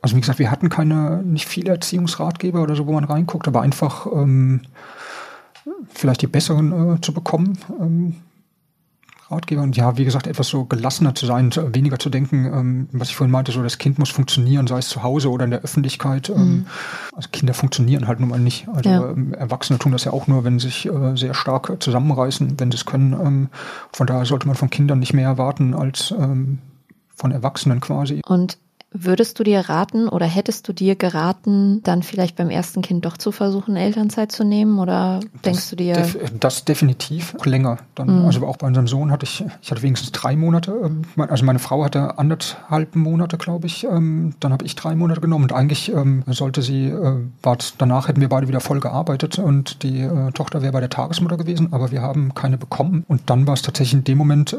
also wie gesagt, wir hatten keine, nicht viele Erziehungsratgeber oder so, wo man reinguckt, aber einfach ähm, vielleicht die besseren äh, zu bekommen. Ähm, Ratgeber und ja, wie gesagt, etwas so gelassener zu sein, weniger zu denken, ähm, was ich vorhin meinte, so das Kind muss funktionieren, sei es zu Hause oder in der Öffentlichkeit. Ähm, mhm. Also Kinder funktionieren halt nun mal nicht. Also ja. ähm, Erwachsene tun das ja auch nur, wenn sie sich äh, sehr stark zusammenreißen, wenn sie es können. Ähm, von daher sollte man von Kindern nicht mehr erwarten als von Erwachsenen quasi. Und Würdest du dir raten oder hättest du dir geraten, dann vielleicht beim ersten Kind doch zu versuchen, Elternzeit zu nehmen? Oder das denkst du dir? Def das definitiv auch länger. Dann, mhm. Also auch bei unserem Sohn hatte ich, ich hatte wenigstens drei Monate. Ähm, also meine Frau hatte anderthalb Monate, glaube ich. Ähm, dann habe ich drei Monate genommen und eigentlich ähm, sollte sie, äh, war danach hätten wir beide wieder voll gearbeitet und die äh, Tochter wäre bei der Tagesmutter gewesen, aber wir haben keine bekommen. Und dann war es tatsächlich in dem Moment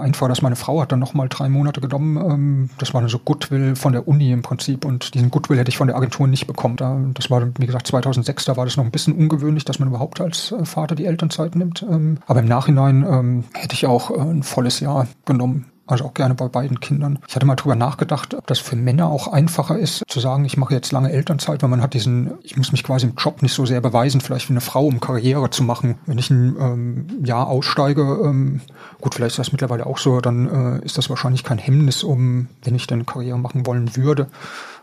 einfach, dass meine Frau hat dann nochmal drei Monate genommen. Das war eine so Goodwill von der Uni im Prinzip und diesen Goodwill hätte ich von der Agentur nicht bekommen. Da, das war, wie gesagt, 2006, da war das noch ein bisschen ungewöhnlich, dass man überhaupt als äh, Vater die Elternzeit nimmt. Ähm, aber im Nachhinein ähm, hätte ich auch äh, ein volles Jahr genommen. Also auch gerne bei beiden Kindern. Ich hatte mal drüber nachgedacht, ob das für Männer auch einfacher ist, zu sagen, ich mache jetzt lange Elternzeit, weil man hat diesen, ich muss mich quasi im Job nicht so sehr beweisen, vielleicht wie eine Frau, um Karriere zu machen. Wenn ich ein ähm, Jahr aussteige, ähm, gut, vielleicht ist das mittlerweile auch so, dann äh, ist das wahrscheinlich kein Hemmnis, um, wenn ich dann Karriere machen wollen würde,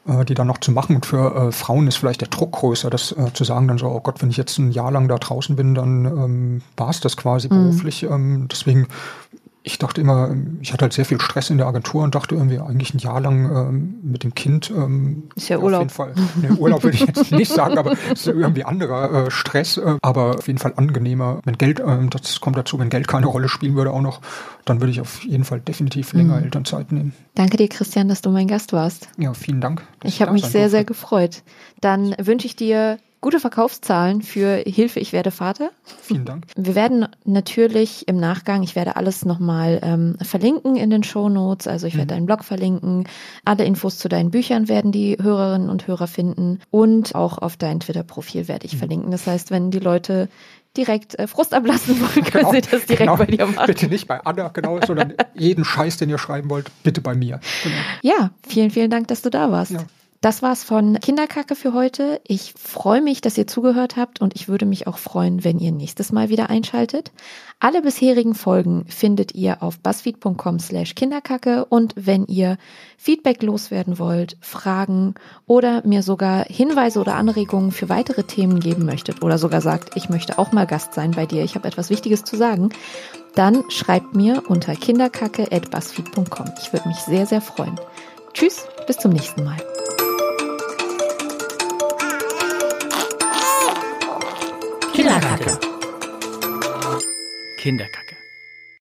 äh, die dann noch zu machen. Und für äh, Frauen ist vielleicht der Druck größer, das äh, zu sagen dann so, oh Gott, wenn ich jetzt ein Jahr lang da draußen bin, dann ähm, war es das quasi mhm. beruflich. Ähm, deswegen ich dachte immer, ich hatte halt sehr viel Stress in der Agentur und dachte irgendwie eigentlich ein Jahr lang ähm, mit dem Kind. Ähm, ist ja Urlaub. Auf jeden Fall. Nee, Urlaub würde ich jetzt nicht sagen, aber es ist irgendwie anderer äh, Stress, äh, aber auf jeden Fall angenehmer. Wenn Geld, äh, das kommt dazu, wenn Geld keine Rolle spielen würde auch noch, dann würde ich auf jeden Fall definitiv länger mhm. Elternzeit nehmen. Danke dir, Christian, dass du mein Gast warst. Ja, vielen Dank. Ich habe mich sehr, durfte. sehr gefreut. Dann wünsche ich dir gute Verkaufszahlen für Hilfe, ich werde Vater. Vielen Dank. Wir werden natürlich im Nachgang, ich werde alles nochmal ähm, verlinken in den Show Notes. Also ich werde mhm. deinen Blog verlinken. Alle Infos zu deinen Büchern werden die Hörerinnen und Hörer finden. Und auch auf dein Twitter-Profil werde ich mhm. verlinken. Das heißt, wenn die Leute direkt äh, Frust ablassen wollen, können genau, Sie das direkt genau, bei dir machen. Bitte nicht bei Anna, genau, sondern jeden Scheiß, den ihr schreiben wollt, bitte bei mir. Genau. Ja, vielen, vielen Dank, dass du da warst. Ja. Das war's von Kinderkacke für heute. Ich freue mich, dass ihr zugehört habt und ich würde mich auch freuen, wenn ihr nächstes Mal wieder einschaltet. Alle bisherigen Folgen findet ihr auf buzzfeed.com slash Kinderkacke und wenn ihr Feedback loswerden wollt, Fragen oder mir sogar Hinweise oder Anregungen für weitere Themen geben möchtet oder sogar sagt, ich möchte auch mal Gast sein bei dir, ich habe etwas Wichtiges zu sagen, dann schreibt mir unter kinderkacke.buzzfeed.com. Ich würde mich sehr, sehr freuen. Tschüss, bis zum nächsten Mal. Kinderkacke. Kinderkacke.